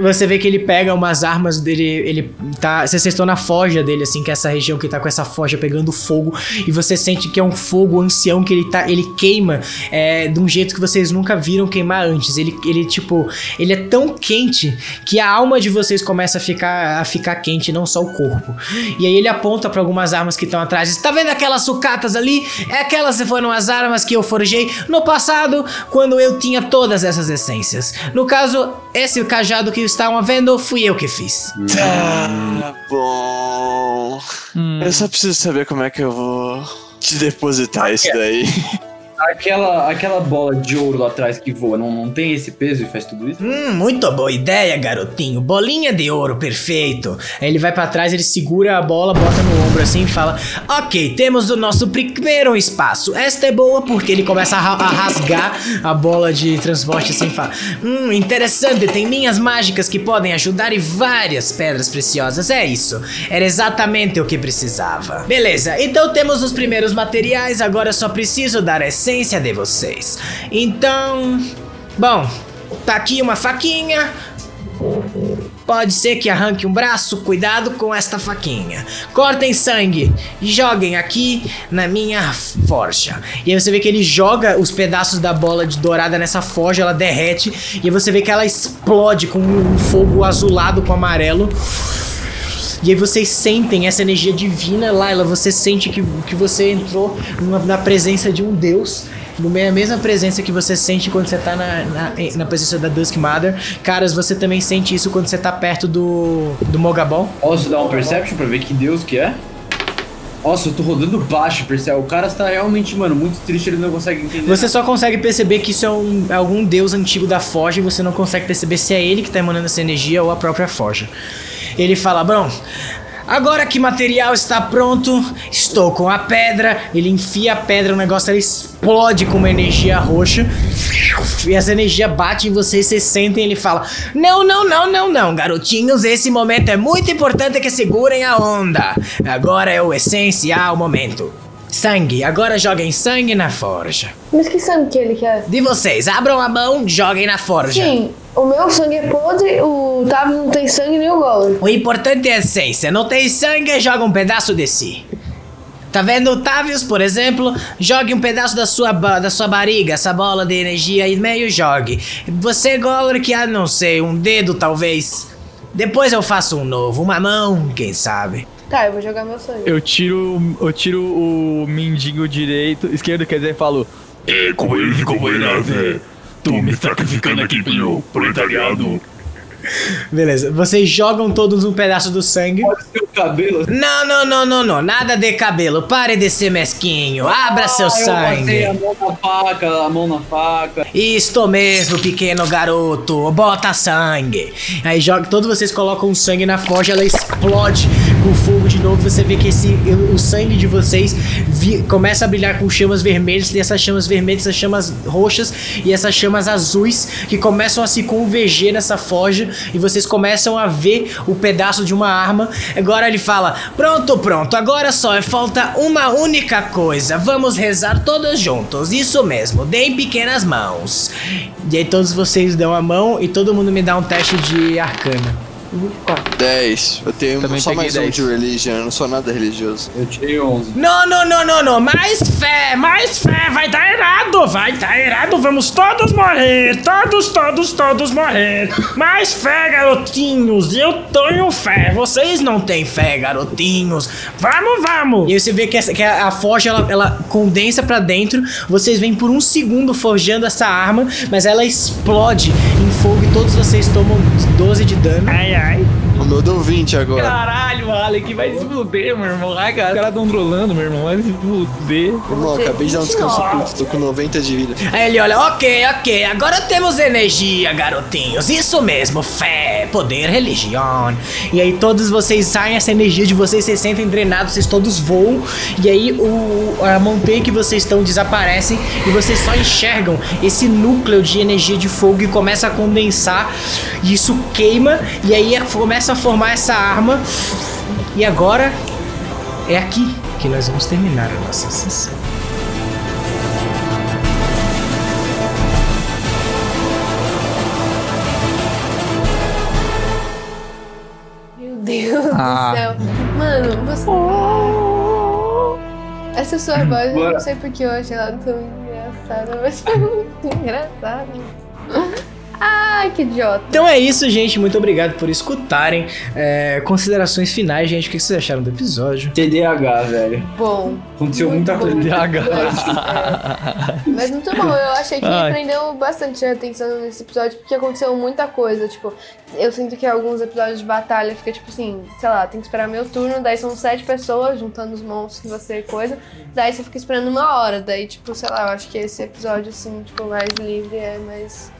você vê que ele pega umas armas dele, ele tá. Vocês estão na forja dele, assim, que é essa região que tá com essa forja pegando fogo. E você sente que é um fogo ancião que ele tá. Ele queima é, de um jeito que vocês nunca viram queimar antes. Ele, ele, tipo, ele é tão quente que a alma de vocês começa a ficar, a ficar quente, não só o corpo. E aí ele aponta pra algumas armas que estão atrás. Tá vendo aquelas sucatas ali? É aquelas foram as armas que eu forjei no passado, quando eu tinha todas essas essências. No caso, esse cajado que estavam vendo, fui eu que fiz. Tá bom. Eu só preciso saber como é que eu vou te depositar isso daí. Aquela, aquela bola de ouro lá atrás que voa, não, não tem esse peso e faz tudo isso? Hum, muito boa ideia, garotinho. Bolinha de ouro, perfeito. Aí ele vai pra trás, ele segura a bola, bota no ombro assim e fala: Ok, temos o nosso primeiro espaço. Esta é boa porque ele começa a, a rasgar a bola de transporte assim e fala: Hum, interessante, tem linhas mágicas que podem ajudar e várias pedras preciosas. É isso. Era exatamente o que precisava. Beleza, então temos os primeiros materiais, agora só preciso dar a essência de vocês. Então. Bom, tá aqui uma faquinha. Pode ser que arranque um braço, cuidado com esta faquinha. Cortem sangue joguem aqui na minha forja. E aí você vê que ele joga os pedaços da bola de dourada nessa forja, ela derrete e aí você vê que ela explode com um fogo azulado com amarelo. E aí vocês sentem essa energia divina, Laila. Você sente que, que você entrou numa- na presença de um deus. A mesma presença que você sente quando você tá na, na, na presença da Dusk Mother. Caras, você também sente isso quando você tá perto do, do Mogabon. Posso dar um perception pra ver que deus que é? Nossa, eu tô rodando baixo, percebe? O cara está realmente, mano, muito triste, ele não consegue entender. Você só consegue perceber que isso é, um- é algum deus antigo da Forja e você não consegue perceber se é ele que tá emanando essa energia ou a própria Forja. Ele fala: Bom, Agora que o material está pronto, estou com a pedra. Ele enfia a pedra, o negócio ela explode com uma energia roxa. E essa energia bate em vocês, vocês sentem ele fala: Não, não, não, não, não, garotinhos, esse momento é muito importante que segurem a onda. Agora é o essencial momento. Sangue, agora joguem sangue na forja. Mas que sangue que ele quer? De vocês, abram a mão, joguem na forja. Sim, o meu sangue é podre, o Tavi não tem sangue nem o Gollum. O importante é a essência. Não tem sangue, joga um pedaço de si. Tá vendo o Tavius, por exemplo? Jogue um pedaço da sua, da sua barriga, essa bola de energia aí meio jogue. Você, Golor, que ah, não sei, um dedo talvez. Depois eu faço um novo, uma mão, quem sabe. Tá, eu vou jogar meu sangue. Eu tiro, eu tiro o mindinho direito, esquerdo, quer dizer, e falo. É, companheiros e companheiras, é. Tô me sacrificando aqui pelo proletariado. Beleza, vocês jogam todos um pedaço do sangue. Pode ser o cabelo. Não, não, não, não, não. Nada de cabelo. Pare de ser mesquinho. Abra seu Ah, Eu sangue. botei a mão na faca, a mão na faca. Isto mesmo, pequeno garoto. Bota sangue. Aí joga, todos vocês colocam o sangue na forja, ela explode com fogo de novo. Você vê que esse o sangue de vocês vi- começa a brilhar com chamas vermelhas, tem essas chamas vermelhas, essas chamas roxas e essas chamas azuis que começam a se converger nessa forja e vocês começam a ver o pedaço de uma arma. Agora ele fala: "Pronto, pronto. Agora só é falta uma única coisa. Vamos rezar todos juntos. Isso mesmo. Deem pequenas mãos." E aí todos vocês dão a mão e todo mundo me dá um teste de arcana. 10. Eu tenho Também só mais um 10. de religion, eu não sou nada religioso. Eu tirei 11. Não, não, não, não, não. Mais fé, mais fé. Vai dar errado, vai dar errado. Vamos todos morrer. Todos, todos, todos morrer. Mais fé, garotinhos. Eu tenho fé. Vocês não têm fé, garotinhos. Vamos, vamos. E aí você vê que, essa, que a, a forja, ela, ela condensa pra dentro. Vocês vêm por um segundo forjando essa arma, mas ela explode em fogo e todos vocês tomam 12 de dano. Ai, ai. O meu deu 20 agora. Caralho, Alec, vai se fuder, meu irmão. Ai, cara, os caras tão trolando, meu irmão. Vai se fuder. Irmão, acabei de dar um descanso curto, tô com 90 de vida. Aí ele olha, ok, ok, agora temos energia, garotinhos. Isso mesmo, fé, poder, religião. E aí todos vocês saem, essa energia de vocês, vocês sentem drenados, vocês todos voam. E aí o, a montanha que vocês estão desaparecem e vocês só enxergam esse núcleo de energia de fogo e começa a condensar. E isso queima e aí é- começa a formar essa arma. E agora é aqui que nós vamos terminar a nossa sessão. Meu Deus Ah. do céu. Mano, você. Essa sua voz, eu não sei porque eu achei ela tão engraçada, mas foi muito engraçada. Ai, que idiota. Então é isso, gente. Muito obrigado por escutarem. É, considerações finais, gente. O que vocês acharam do episódio? TDAH, velho. Bom. Aconteceu muita bom. coisa. É. Mas muito bom, eu achei que Ai. prendeu bastante a atenção nesse episódio, porque aconteceu muita coisa. Tipo, eu sinto que alguns episódios de batalha fica tipo assim, sei lá, tem que esperar meu turno, daí são sete pessoas juntando os monstros que você coisa, daí você fica esperando uma hora, daí, tipo, sei lá, eu acho que esse episódio, assim, tipo, mais livre é mais.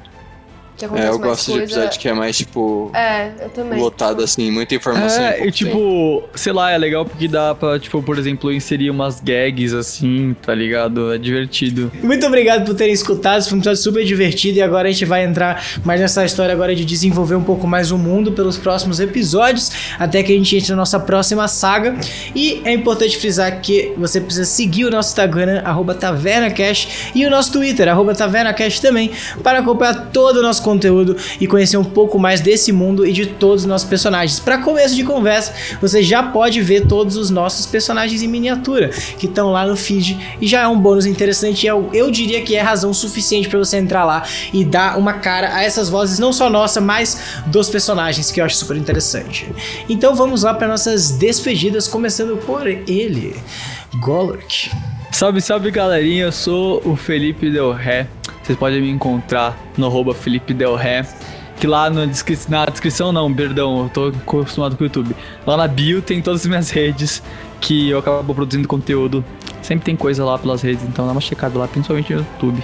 Que acontece É, eu gosto de coisa. episódio que é mais, tipo, É, eu também. lotado assim, muita informação. É, e tipo, sei lá, é legal porque dá pra, tipo, por exemplo, inserir umas gags assim, tá ligado? É divertido. Muito obrigado por terem escutado. Foi um episódio super divertido. E agora a gente vai entrar mais nessa história agora de desenvolver um pouco mais o mundo pelos próximos episódios. Até que a gente entre na nossa próxima saga. E é importante frisar que você precisa seguir o nosso Instagram, arroba TavernaCast, e o nosso Twitter, arroba TavernaCast também, para acompanhar todo o nosso conteúdo e conhecer um pouco mais desse mundo e de todos os nossos personagens. Para começo de conversa, você já pode ver todos os nossos personagens em miniatura que estão lá no feed e já é um bônus interessante. Eu, eu diria que é razão suficiente para você entrar lá e dar uma cara a essas vozes, não só nossa, mas dos personagens, que eu acho super interessante. Então vamos lá para nossas despedidas, começando por ele, Golurk. Salve, salve galerinha, eu sou o Felipe Del Ré. Vocês podem me encontrar no arroba Felipe Del Ré. Que lá descri na descrição, não, perdão, eu tô acostumado com o YouTube. Lá na bio tem todas as minhas redes que eu acabo produzindo conteúdo. Sempre tem coisa lá pelas redes, então dá uma checada lá, principalmente no YouTube.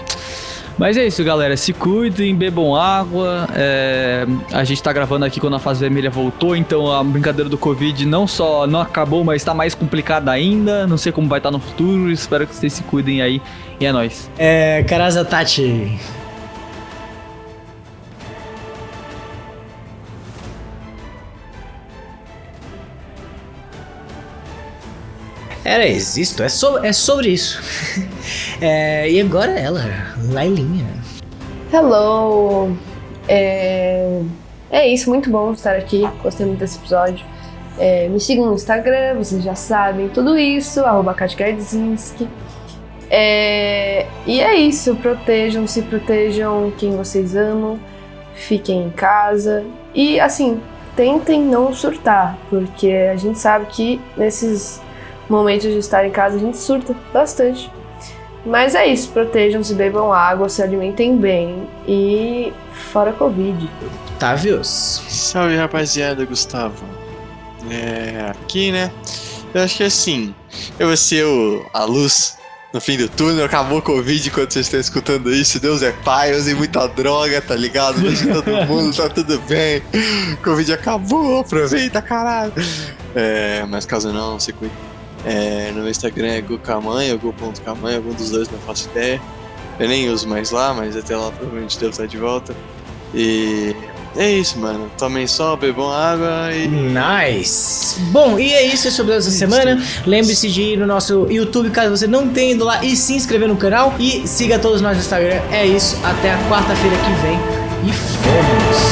Mas é isso, galera. Se cuidem, bebam água. É, A gente tá gravando aqui quando a fase vermelha voltou, então a brincadeira do Covid não só não acabou, mas tá mais complicada ainda. Não sei como vai estar no futuro. Espero que vocês se cuidem aí. E é nóis. É, Karaza Tati. Era existo, é, so, é sobre isso. É, e agora ela, Lailinha. Hello! É... é isso, muito bom estar aqui. Gostei muito desse episódio. É, me sigam no Instagram, vocês já sabem tudo isso, arroba. É, e é isso, protejam-se, protejam quem vocês amam, fiquem em casa e assim, tentem não surtar, porque a gente sabe que nesses momentos de estar em casa a gente surta bastante. Mas é isso, protejam-se, bebam água, se alimentem bem e fora Covid. Tavius. Salve rapaziada, Gustavo. É. Aqui, né? Eu acho que assim, eu vou ser o, a luz no fim do túnel, acabou o Covid quando vocês estão escutando isso. Deus é pai, eu usei muita droga, tá ligado? Deixa todo mundo, tá tudo bem. Covid acabou, aproveita, caralho. É, mas caso não, se cuide. É, no meu Instagram é gucamanha, gu.camanha, algum dos dois, não faço ideia. Eu nem uso mais lá, mas até lá provavelmente devo estar de volta. E é isso, mano. Tomem sol, bebam água e. Nice! Bom, e é isso, é o Deus da semana. Lembre-se de ir no nosso YouTube caso você não tenha ido lá e se inscrever no canal. E siga todos nós no Instagram. É isso, até a quarta-feira que vem. E fomos!